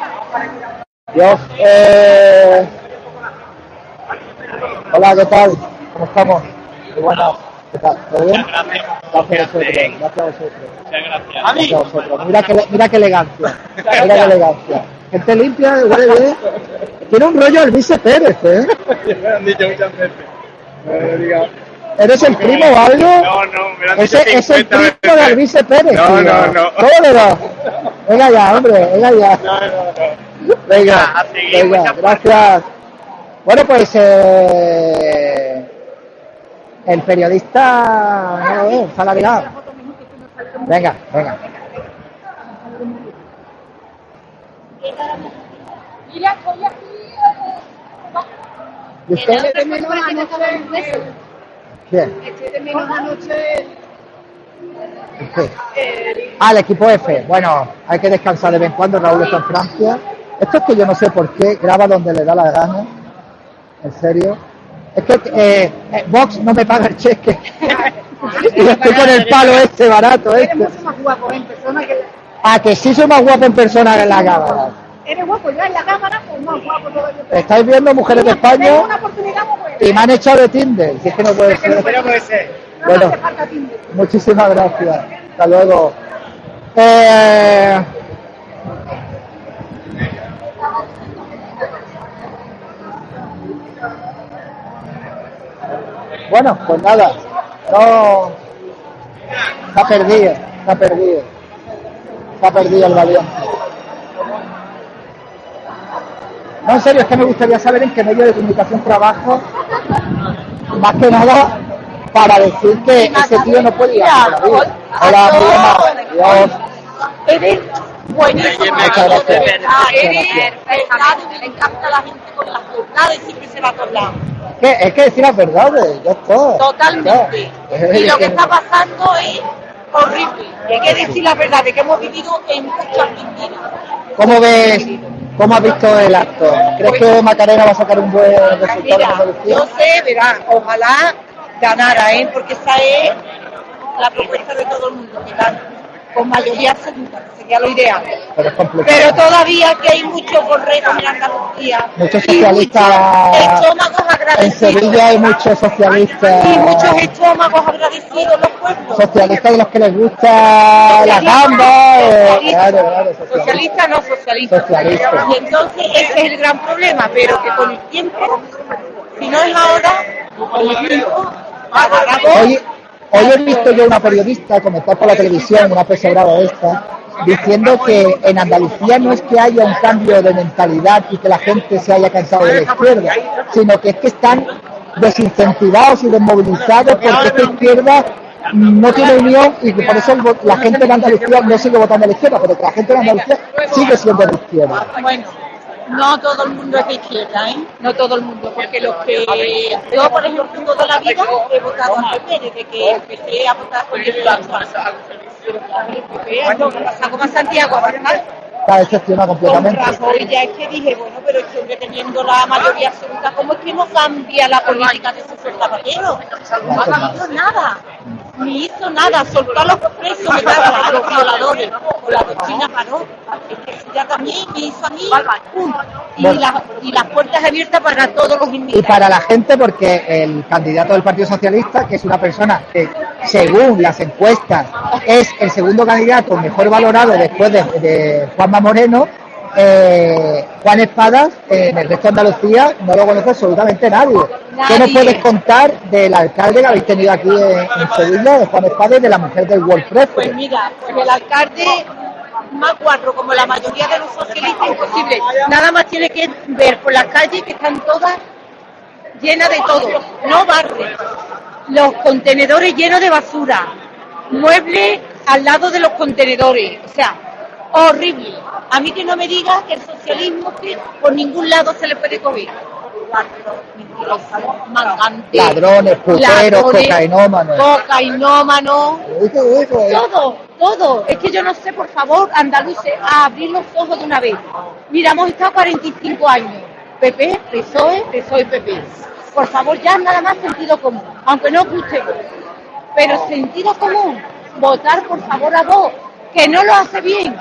Dios. Eh... Hola, ¿qué tal? ¿Cómo estamos? Muy buenas. ¿Todo bien? Gracias a vosotros. Gracias a vosotros. Gracias a vosotros. Mira qué, mira qué elegancia. Mira qué elegancia. Gente limpia, huele bien. Tiene un rollo Elvise Pérez, ¿eh? Me han dicho muchas veces. ¿Eres el primo o algo? No, no, me lo han dicho Ese es el 50 primo de Alvise Pérez. No, no, no. ¿Cómo le va? Venga ya, hombre, venga ya. Venga, a seguir, venga, mucha gracias. Bueno, pues eh, el periodista no lo está la mirada. Venga, venga. ¿Y usted? de menos anoche. ¿Quién? Eché de menos anoche. Usted. Ah, el equipo F. Bueno, hay que descansar de vez en cuando. Raúl está en Francia. Esto es que yo no sé por qué graba donde le da la gana. En serio. Es que eh, eh, Vox no me paga el cheque. *laughs* y estoy con el palo este barato. Eres Este. mucho más guapo en persona que. Ah, que sí soy más guapo en persona que en la cámara. Eres guapo ya en la cámara, pues más guapo todavía. Estáis viendo Mujeres de España una oportunidad y me han echado de Tinder. Si es que no puede ser. Pero puede ser. No Bueno. Muchísimas gracias. Hasta luego. Eh, Bueno, pues nada. No. Está perdido, está perdido. Está perdido el valiente. No, en serio, es que me gustaría saber en qué medio de comunicación trabajo. Más que nada para decir que ese tío no puede ir a la vida. Hola. Buenísimo. Muchas gracias. De verdad, Muchas eres. Me encanta la gente con las verdades y siempre se va a todos lados. Que es que decir las verdades, ya está. Totalmente. Ya. Y lo que está pasando es horrible. Y hay que decir la verdad, de que hemos vivido en muchas Argentina. ¿Cómo ves, cómo has visto el acto? ¿Crees que Macarena va a sacar un buen resultado en Mira, Andalucía? yo sé, verá, ojalá ganara, ¿eh? porque esa es la propuesta de todo el mundo, que con mayoría absoluta, sería lo ideal. Pero es. Pero todavía que hay muchos borregos en Andalucía. Muchos socialistas estómagos en agradecidos. Sevilla hay muchos socialistas Y muchos estómagos agradecidos los pueblos. socialistas de los que les gusta la gamba eh, Socialistas. claro, claro, socialistas. Socialista no socialista. Socialista. Y entonces ese es el gran problema, pero que con el tiempo, si no es ahora, con el tiempo, agarramos. Hoy, he visto yo una periodista comentar por la televisión, una pesebrada esta, diciendo que en Andalucía no es que haya un cambio de mentalidad y que la gente se haya cansado de la izquierda, sino que es que están desincentivados y desmovilizados porque esta izquierda no tiene unión y que por eso la gente en Andalucía no sigue votando a la izquierda, pero que la gente en Andalucía sigue siendo de izquierda. No todo el mundo es de izquierda, ¿eh? No todo el mundo, porque los que yo, por ejemplo, toda la vida he votado al PP, desde que empecé a votar por el PP. Santiago, ¿verdad? Está decepcionado Con completamente. Ya es que dije, bueno, pero este hombre teniendo la mayoría absoluta, ¿cómo es que no cambia la política de sus zapateros? No ha cambiado nada, ni hizo nada, soltó a los presos, a los violadores, con la doctrina paró. Es ya también me hizo a mí, ¡pum! y, Bueno. la- y las puertas abiertas para todos los y inmigrantes. para la gente porque el candidato del Partido Socialista, que es una persona que según las encuestas es el segundo candidato mejor valorado después de, de Juanma Moreno, eh, Juan Espadas, eh, en el resto de Andalucía no lo conoce absolutamente nadie. ¿Qué nos puedes contar del alcalde que habéis tenido aquí en, en Sevilla, de Juan Espadas y de la mujer del World Press? Pues mira, pues el alcalde más cuatro, como la mayoría de los socialistas, imposible. Nada más tiene que ver por las calles que están todas llenas de todo, no barre. Los contenedores llenos de basura, muebles al lado de los contenedores, o sea, horrible. A mí que no me diga que el socialismo que por ningún lado se le puede coger. Mentiroso, mangante, Ladrones, puteros, cocainómanos. cocainómanos, todo, todo. Es que yo no sé, por favor, andaluces, a abrir los ojos de una vez. Mira, hemos estado 45 años. PP, PSOE, PSOE, PP. Por favor, ya nada más sentido común. Aunque no os guste, pero sentido común. Votar, por favor, a vos, que no lo hace bien.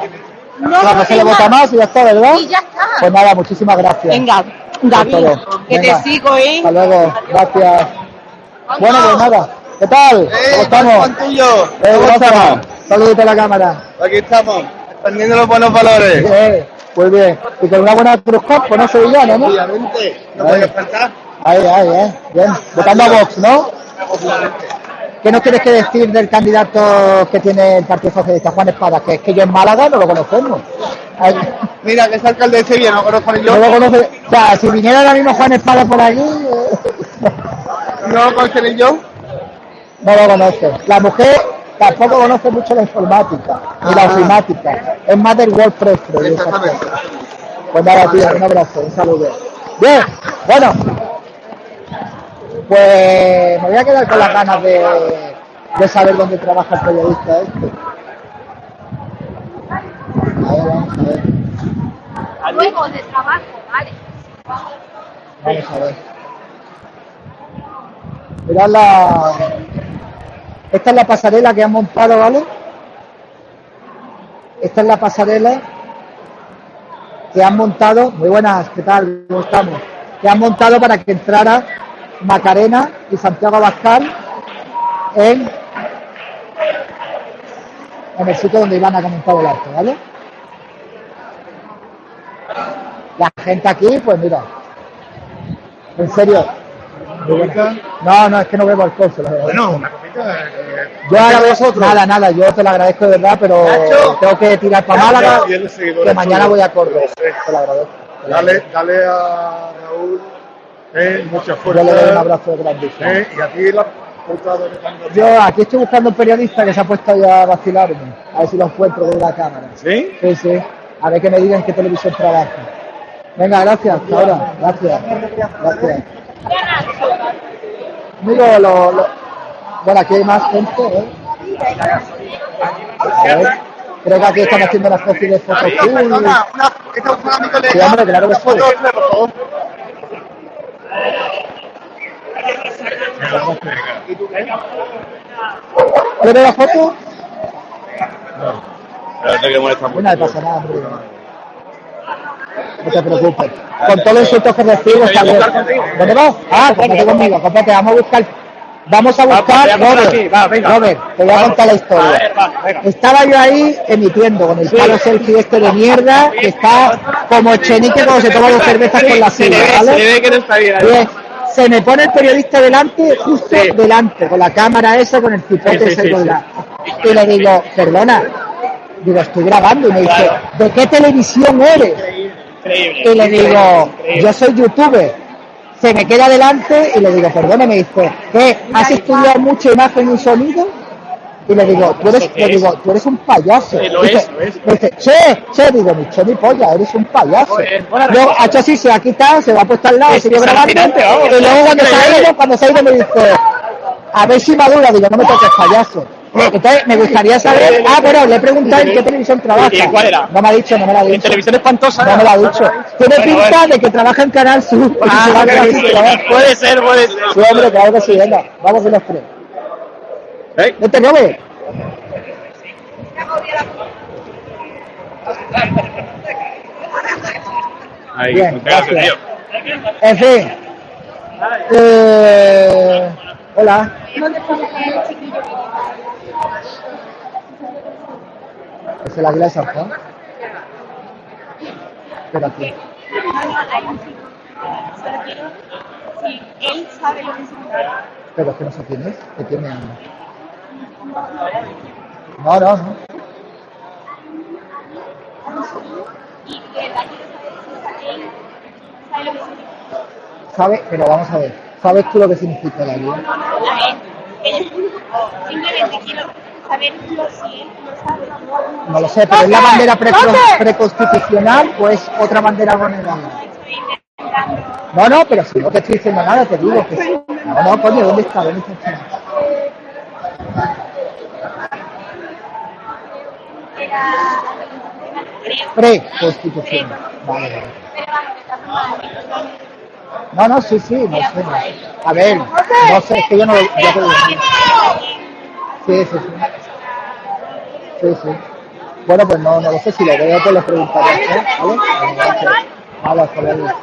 No se le vota más y ya está, ¿verdad? Y ya está. Pues nada, muchísimas gracias. Venga, David, que te sigo, ¿eh? Hasta luego, gracias. Bueno, pues nada, ¿qué tal? ¿Cómo estamos? tuyo? Eh, gracias. Saludito a la cámara. Aquí estamos, extendiendo los buenos valores. Eh, muy bien. Y con una buena cruz campo, ¿no? Sevillano, ¿no? Obviamente, no Ahí. puede faltar. Ahí, ahí, eh. Bien. Votando a Vox, ¿no? ¿Qué nos tienes que decir del candidato que tiene el Partido Socialista, Juan Espada? Que es que yo en Málaga no lo conocemos. Mira, que es alcalde de Sevilla, no conozco ni yo. No lo conoce. O sea, si viniera ahora mismo Juan Espada por allí, eh, No lo conozco ni yo. no lo conoce. La mujer tampoco conoce mucho la informática, ni la Ah. ofimática. Es más del WordPress. Pues nada, tío, un abrazo, un saludo. Bien, bueno. Pues me voy a quedar con las ganas de, de saber dónde trabaja el periodista este. A ver, vamos a ver. Luego de trabajo, vale. Vamos a ver. Mirad la. Esta es la pasarela que han montado, ¿vale? Esta es la pasarela que han montado. Muy buenas, ¿qué tal? ¿Cómo estamos? Que han montado para que entrara Macarena y Santiago Abascal en, en el sitio donde iban a comentar el acto, ¿vale? La gente aquí, pues mira, en serio. No, no, es que no se lo agradezco. Bueno, una eh, yo ahora ¿qué voy- vosotros? nada, nada, yo te lo agradezco de verdad, pero Nacho. tengo que tirar para Málaga, que mañana voy a Córdoba. Te lo agradezco. Dale, dale a Raúl eh, mucha Yo fuerza. le doy un abrazo grandísimo. eh, y a ti la putada de tanto. Yo aquí estoy buscando un periodista que se ha puesto ya a vacilarme. A ver si lo encuentro con la cámara. ¿Sí? Sí, sí. A ver que me digan qué televisión trabaja. Venga, gracias. Hasta ahora. Gracias. Gracias. Digo, lo, lo- Bueno, aquí hay más gente, ¿eh? Creo que aquí están haciendo una especie de hombre, claro que sí. ¿Quieres la foto? Espérate que molesta mucho. No pasa nada, hombre. No te preocupes. Con todos los insultos que bien. ¿Dónde vas? Ah, comparte conmigo, comparte. Vamos a buscar. Vamos a buscar. Robert, aquí, va, venga. Robert, te voy a contar la A historia. ver, va, venga. Estaba yo ahí emitiendo con el palo selfie este de mierda que está como chenique cuando se toma dos cervezas con la Se silla, se ¿vale? le ve que no está bien. Bien, se me pone el periodista delante, justo delante, con la cámara esa, con el cipote Sí, sí, ese sí, colgado. Y le digo, perdona, digo, estoy grabando. Y me dice, ¿de qué televisión eres? Y le digo, yo soy youtuber. Se me queda delante y le digo, perdona, me dice, ¿qué? ¿Has estudiado mucho imagen y sonido? Y le digo, tú eres, le digo, tú eres un payaso. Sí, lo Dice- es, lo es. me dice, che, che, digo, ni che ni polla, eres un payaso. Luego, ha hecho así, se ha quitado, se va a puesto al lado, es grabando. Y luego cuando se ha Increíble. ido, cuando se ha ido me dice, a ver si madura, digo, no me toques payaso. Entonces, me gustaría saber, ah, bueno, le he preguntado en qué televisión trabaja. ¿Y cuál era? No me ha dicho, no me lo ha dicho. En televisión espantosa. No me lo ha dicho. Tiene Bueno, pinta de que trabaja en Canal Sur. Ah, sí. Puede ser, puede ser. Sí, hombre, claro que sí, venga, vamos con los tres. ¿Eh? Vete, Robert. Ahí, Bien, gracias. tío. En fin. Eh, hola. ¿Es el águila de San Juan? Pero él sabe lo que significa. Pero es que no sé quién es. ¿Qué tiene? No, no, no. Y que la quiere saber si él sabe lo que significa. ¿Sabe? Pero vamos a ver. ¿Sabes tú lo que significa el águila? A ver, ella simplemente quiero saber si él lo sabe. No lo sé, pero es la bandera pre- preconstitucional o es otra bandera águila. No, no, pero si no te estoy diciendo nada, te digo que sí. No, no, coño, ¿dónde está? ¿Dónde está? Preconstitucional. Vale, vale. No, no, sí, sí, no sé. A ver, no sé, es que yo no digo. Sí, sí, sí. Sí, sí. Bueno, pues no, no lo sé, si lo veo, pues le preguntaré. ¿eh? ¿Vale? Vale.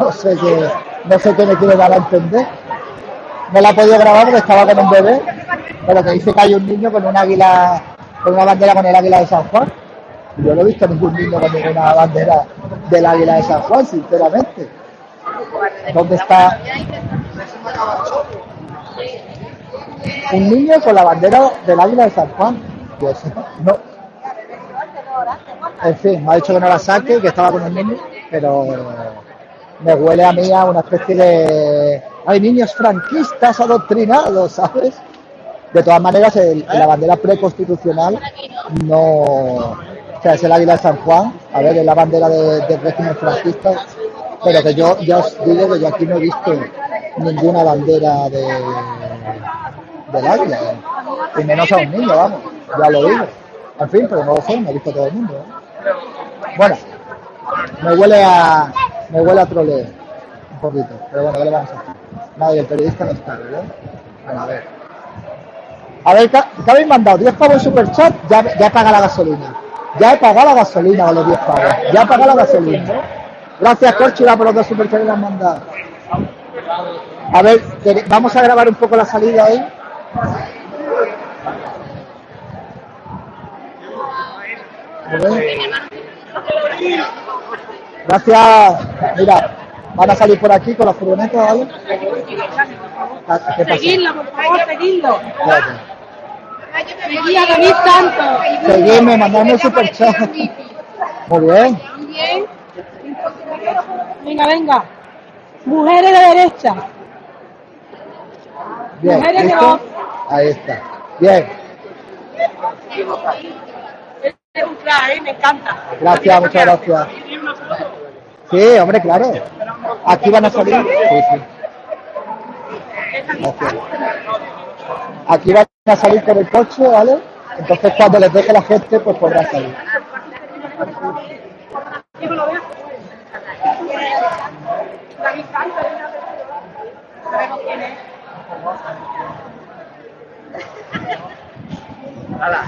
No sé qué, no sé qué me quiere dar a entender. No la he podido grabar porque estaba con un bebé, pero que dice que hay un niño con un águila, con una bandera con el águila de San Juan. Yo no he visto ningún niño con ninguna bandera del águila de San Juan, sinceramente. ¿Dónde está un niño con la bandera del águila de San Juan? No. En fin, me ha dicho que no la saque, que estaba con el niño, pero me huele a mí a una especie de... Hay niños franquistas adoctrinados, ¿sabes? De todas maneras, la bandera preconstitucional no... O sea, es el águila de San Juan, a ver, es la bandera de- del régimen franquista, pero que yo ya os digo que yo aquí no he visto ninguna bandera de, del águila, y menos a un niño, vamos, ya lo digo. En fin, pero no lo sé, me ha visto todo el mundo. ¿eh? Bueno, me huele a me huele a troleo un poquito, pero bueno, ¿qué le vamos a hacer? Nada, y el periodista no está, ¿verdad? Bueno, a ver. A ver, ¿qué habéis mandado? ¿10 pavos en superchat? Ya, ya he pagado la gasolina. Ya he pagado la gasolina con los 10 pavos. Ya he pagado la gasolina. Gracias, Corchula, por los dos superchats que me mandado. A ver, ¿quere- vamos a grabar un poco la salida ahí. Gracias. Mira, van a salir por aquí con la furgoneta, ¿vale? Ah. Seguidlo, por favor, seguidlo. Seguid a David Santos. Seguidme, mandadme un superchat. Muy bien. Muy bien. Venga, venga. Mujeres de derecha. Bien, Mujeres de ¿listo? voz. Ahí está. Bien, Es un crack, me encanta. gracias, muchas gracias. Sí, hombre, claro. Aquí van a salir. Sí, sí. Gracias. Aquí van a salir con el coche, ¿vale? Entonces cuando les deje la gente, pues podrán salir.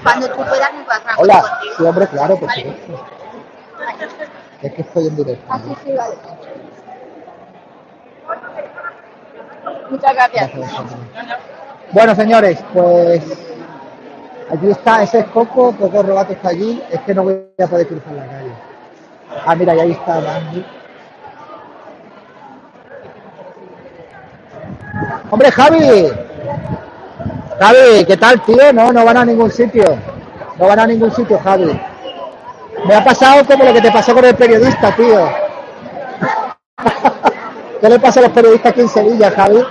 Cuando tú puedas me vas a Hola, sí, hombre, claro, por supuesto. Es que estoy en directo. Así sí, vale. Muchas gracias. Bueno, señores, pues aquí está, ese es Coco, Coco Robato está allí, es que no voy a poder cruzar la calle. Ah, mira, y ahí está Andy. Hombre, Javi. Javi, ¿qué tal, tío? No, no van a ningún sitio. No van a ningún sitio, Javi. Me ha pasado como lo que te pasó con el periodista, tío. *laughs* ¿Qué le pasa a los periodistas aquí en Sevilla, Javi?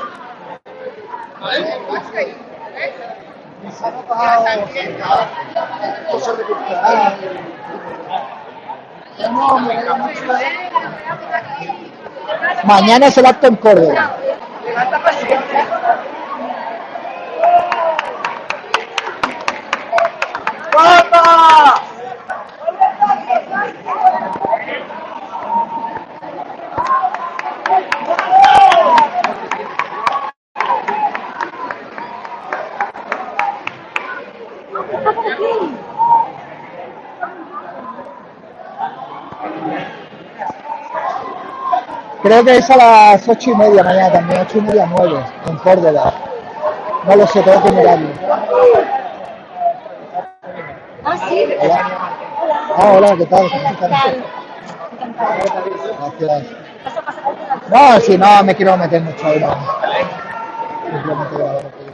Mañana es el acto en Córdoba. Creo que es a las ocho y media mañana también, ocho y media nueve, en Córdoba. No lo sé, tengo que mirarlo. Ah, sí. Hola. Ah, hola, ¿qué tal? ¿Cómo estás? Gracias. No, si no me quiero meter mucho ahí. no. Simplemente grabar un poquito.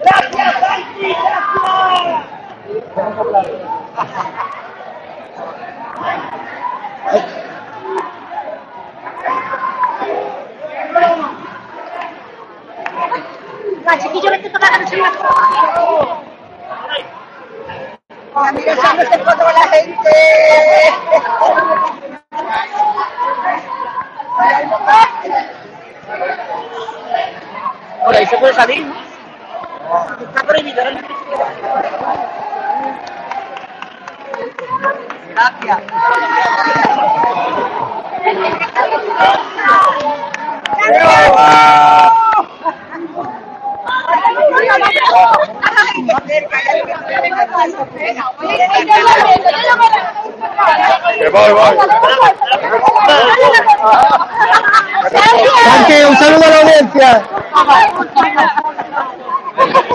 Gracias, Santi, gracias. Va, chiquillo, vete para no se me Ah, mira, echándose foto con la gente. Por ahí se puede salir, ¿no? Está prohibido. ¿no? Gracias. Santi, un saludo a la audiencia.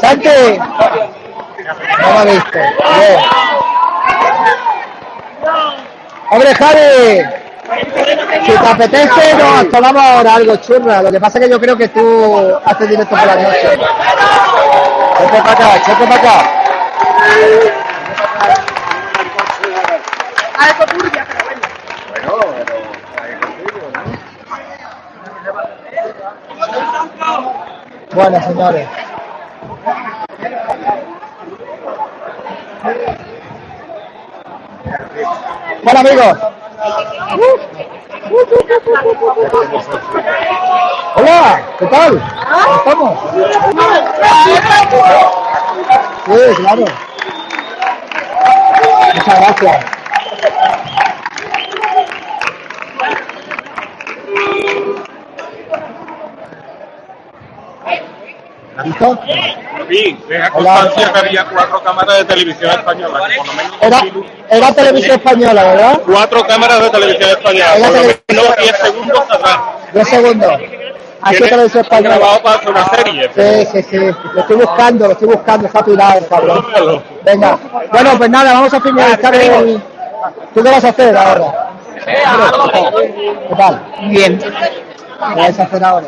Santi. No me ha. Bien. Hombre, Javi. Si te apetece, nos tomamos ahora algo churra. Lo que pasa es que yo creo que tú haces directo por la noche. Chete para acá, chete para acá. Algo turbia, pero bueno. Bueno, pero hay contigo, ¿no? Bueno, señores. Hola, amigos. Hola, ¿qué tal? ¿Cómo estamos? Sí, claro. Muchas gracias. ¿Listo? Vi, deja Hola. constancia que había cuatro cámaras de televisión española, por lo menos Era, era televisión española, ¿verdad? cuatro cámaras de televisión española, Era por lo menos 10 segundos atrás. Dos segundos. Aquí televisión han grabado española. para hacer una serie. Sí, sí, sí. Lo estoy buscando, lo estoy buscando. Está pirado cabrón. Venga. Bueno, pues nada, vamos a finalizar el... ¿Tú qué vas a hacer ahora? ¿Qué tal? Bien. ¿Qué vais a hacer ahora?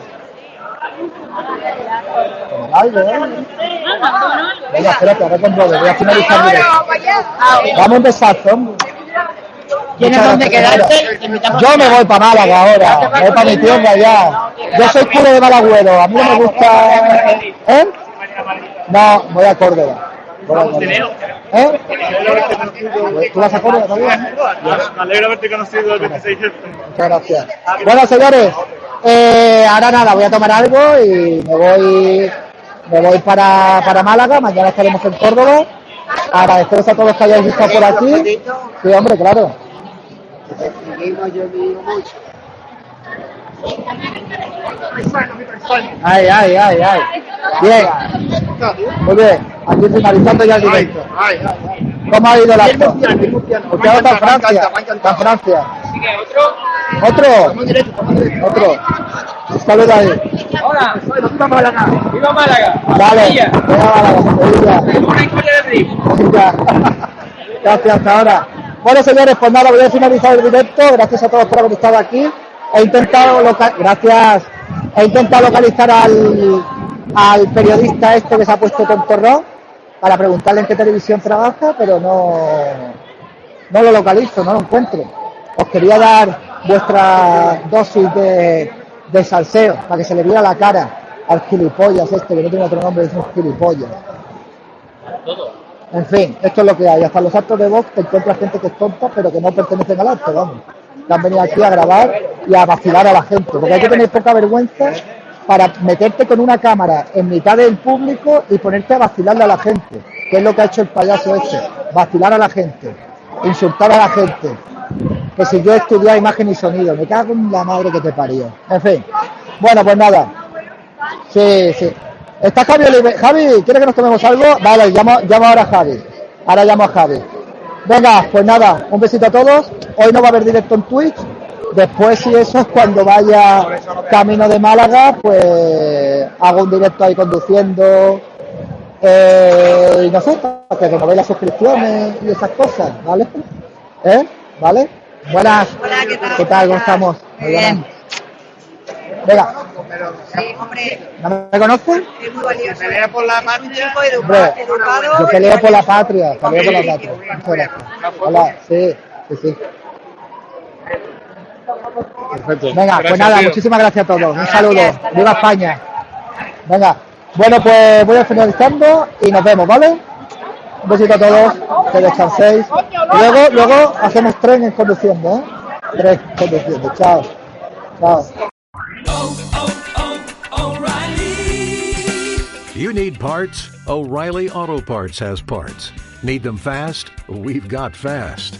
Algo, ¿eh? Venga, espérate, ahora controlo. Voy a finalizar directo. Vamos hombre. ¿Tienes dónde quedarte? Yo me voy para Málaga ahora, me voy para mi tierra ya. Yo soy puro de Malagüero, a mí no me gusta... ¿Eh? No, voy a Córdoba. Voy a Córdoba. ¿Eh? ¿Tú vas a Córdoba también? Me alegro haberte conocido el 26 de Muchas gracias. Bueno, señores, eh, ahora nada, voy a tomar algo y me voy me voy para, para Málaga, mañana estaremos en Córdoba. Agradeceros a todos que hayáis estado por aquí. Sí, hombre, claro. Ay, ay, ay, ay. Bien. Muy bien. Aquí finalizando ya el directo. ¿Cómo ha ido el acto? Usted está en Francia. Está en Francia. ¿Otro? Otro. Un saludo ahí. Hola, viva Málaga. Viva Málaga. Vale. Venga, Málaga, *laughs* Sevilla. Gracias, hasta ahora. Bueno, señores, pues nada, voy a finalizar el directo. Gracias a todos por haber estado aquí. He intentado loca- gracias. He intentado localizar al, al periodista este que se ha puesto tontorrón para preguntarle en qué televisión trabaja, pero no, no lo localizo, no lo encuentro. Os quería dar vuestra dosis de, de salseo para que se le viera la cara al gilipollas este, que no tiene otro nombre, es un gilipollas. En fin, esto es lo que hay. Hasta los actos de Vox te encuentras gente que es tonta, pero que no pertenecen al acto, vamos. Que han venido aquí a grabar y a vacilar a la gente. Porque hay que tener poca vergüenza para meterte con una cámara en mitad del público y ponerte a vacilarle a la gente. Que es lo que ha hecho el payaso este. Vacilar a la gente. Insultar a la gente. Que si yo estudiaba imagen y sonido. Me cago en la madre que te parió. En fin. Bueno, pues nada. Sí, sí. ¿Está Javi Javi, ¿quieres que nos tomemos algo? Vale, llamo, llamo ahora a Javi. Ahora llamo a Javi. Venga, pues nada, un besito a todos. Hoy no va a haber directo en Twitch. Después, si eso es cuando vaya camino de Málaga, pues hago un directo ahí conduciendo. Eh, y no sé, para que renovéis las suscripciones y esas cosas, ¿vale? ¿Eh? ¿Vale? Buenas. ¿qué tal? ¿Cómo estamos? Muy bien. Venga, Sí, hombre, ¿no me conocen? es muy valioso. Pelea por la patria. Hombre, educado. yo peleo por la patria, peleo por la patria. Hola, sí, sí, sí. Perfecto. Venga, pues nada, tío. muchísimas gracias a todos. Un saludo. Viva España. Venga, bueno, pues voy a finalizando y nos vemos, ¿vale? Un besito a todos, que descanséis. Y luego, luego hacemos tren en conduciendo, ¿eh? Tres conduciendo. Chao. Chao. You need parts? O'Reilly Auto Parts has parts. Need them fast? We've got fast.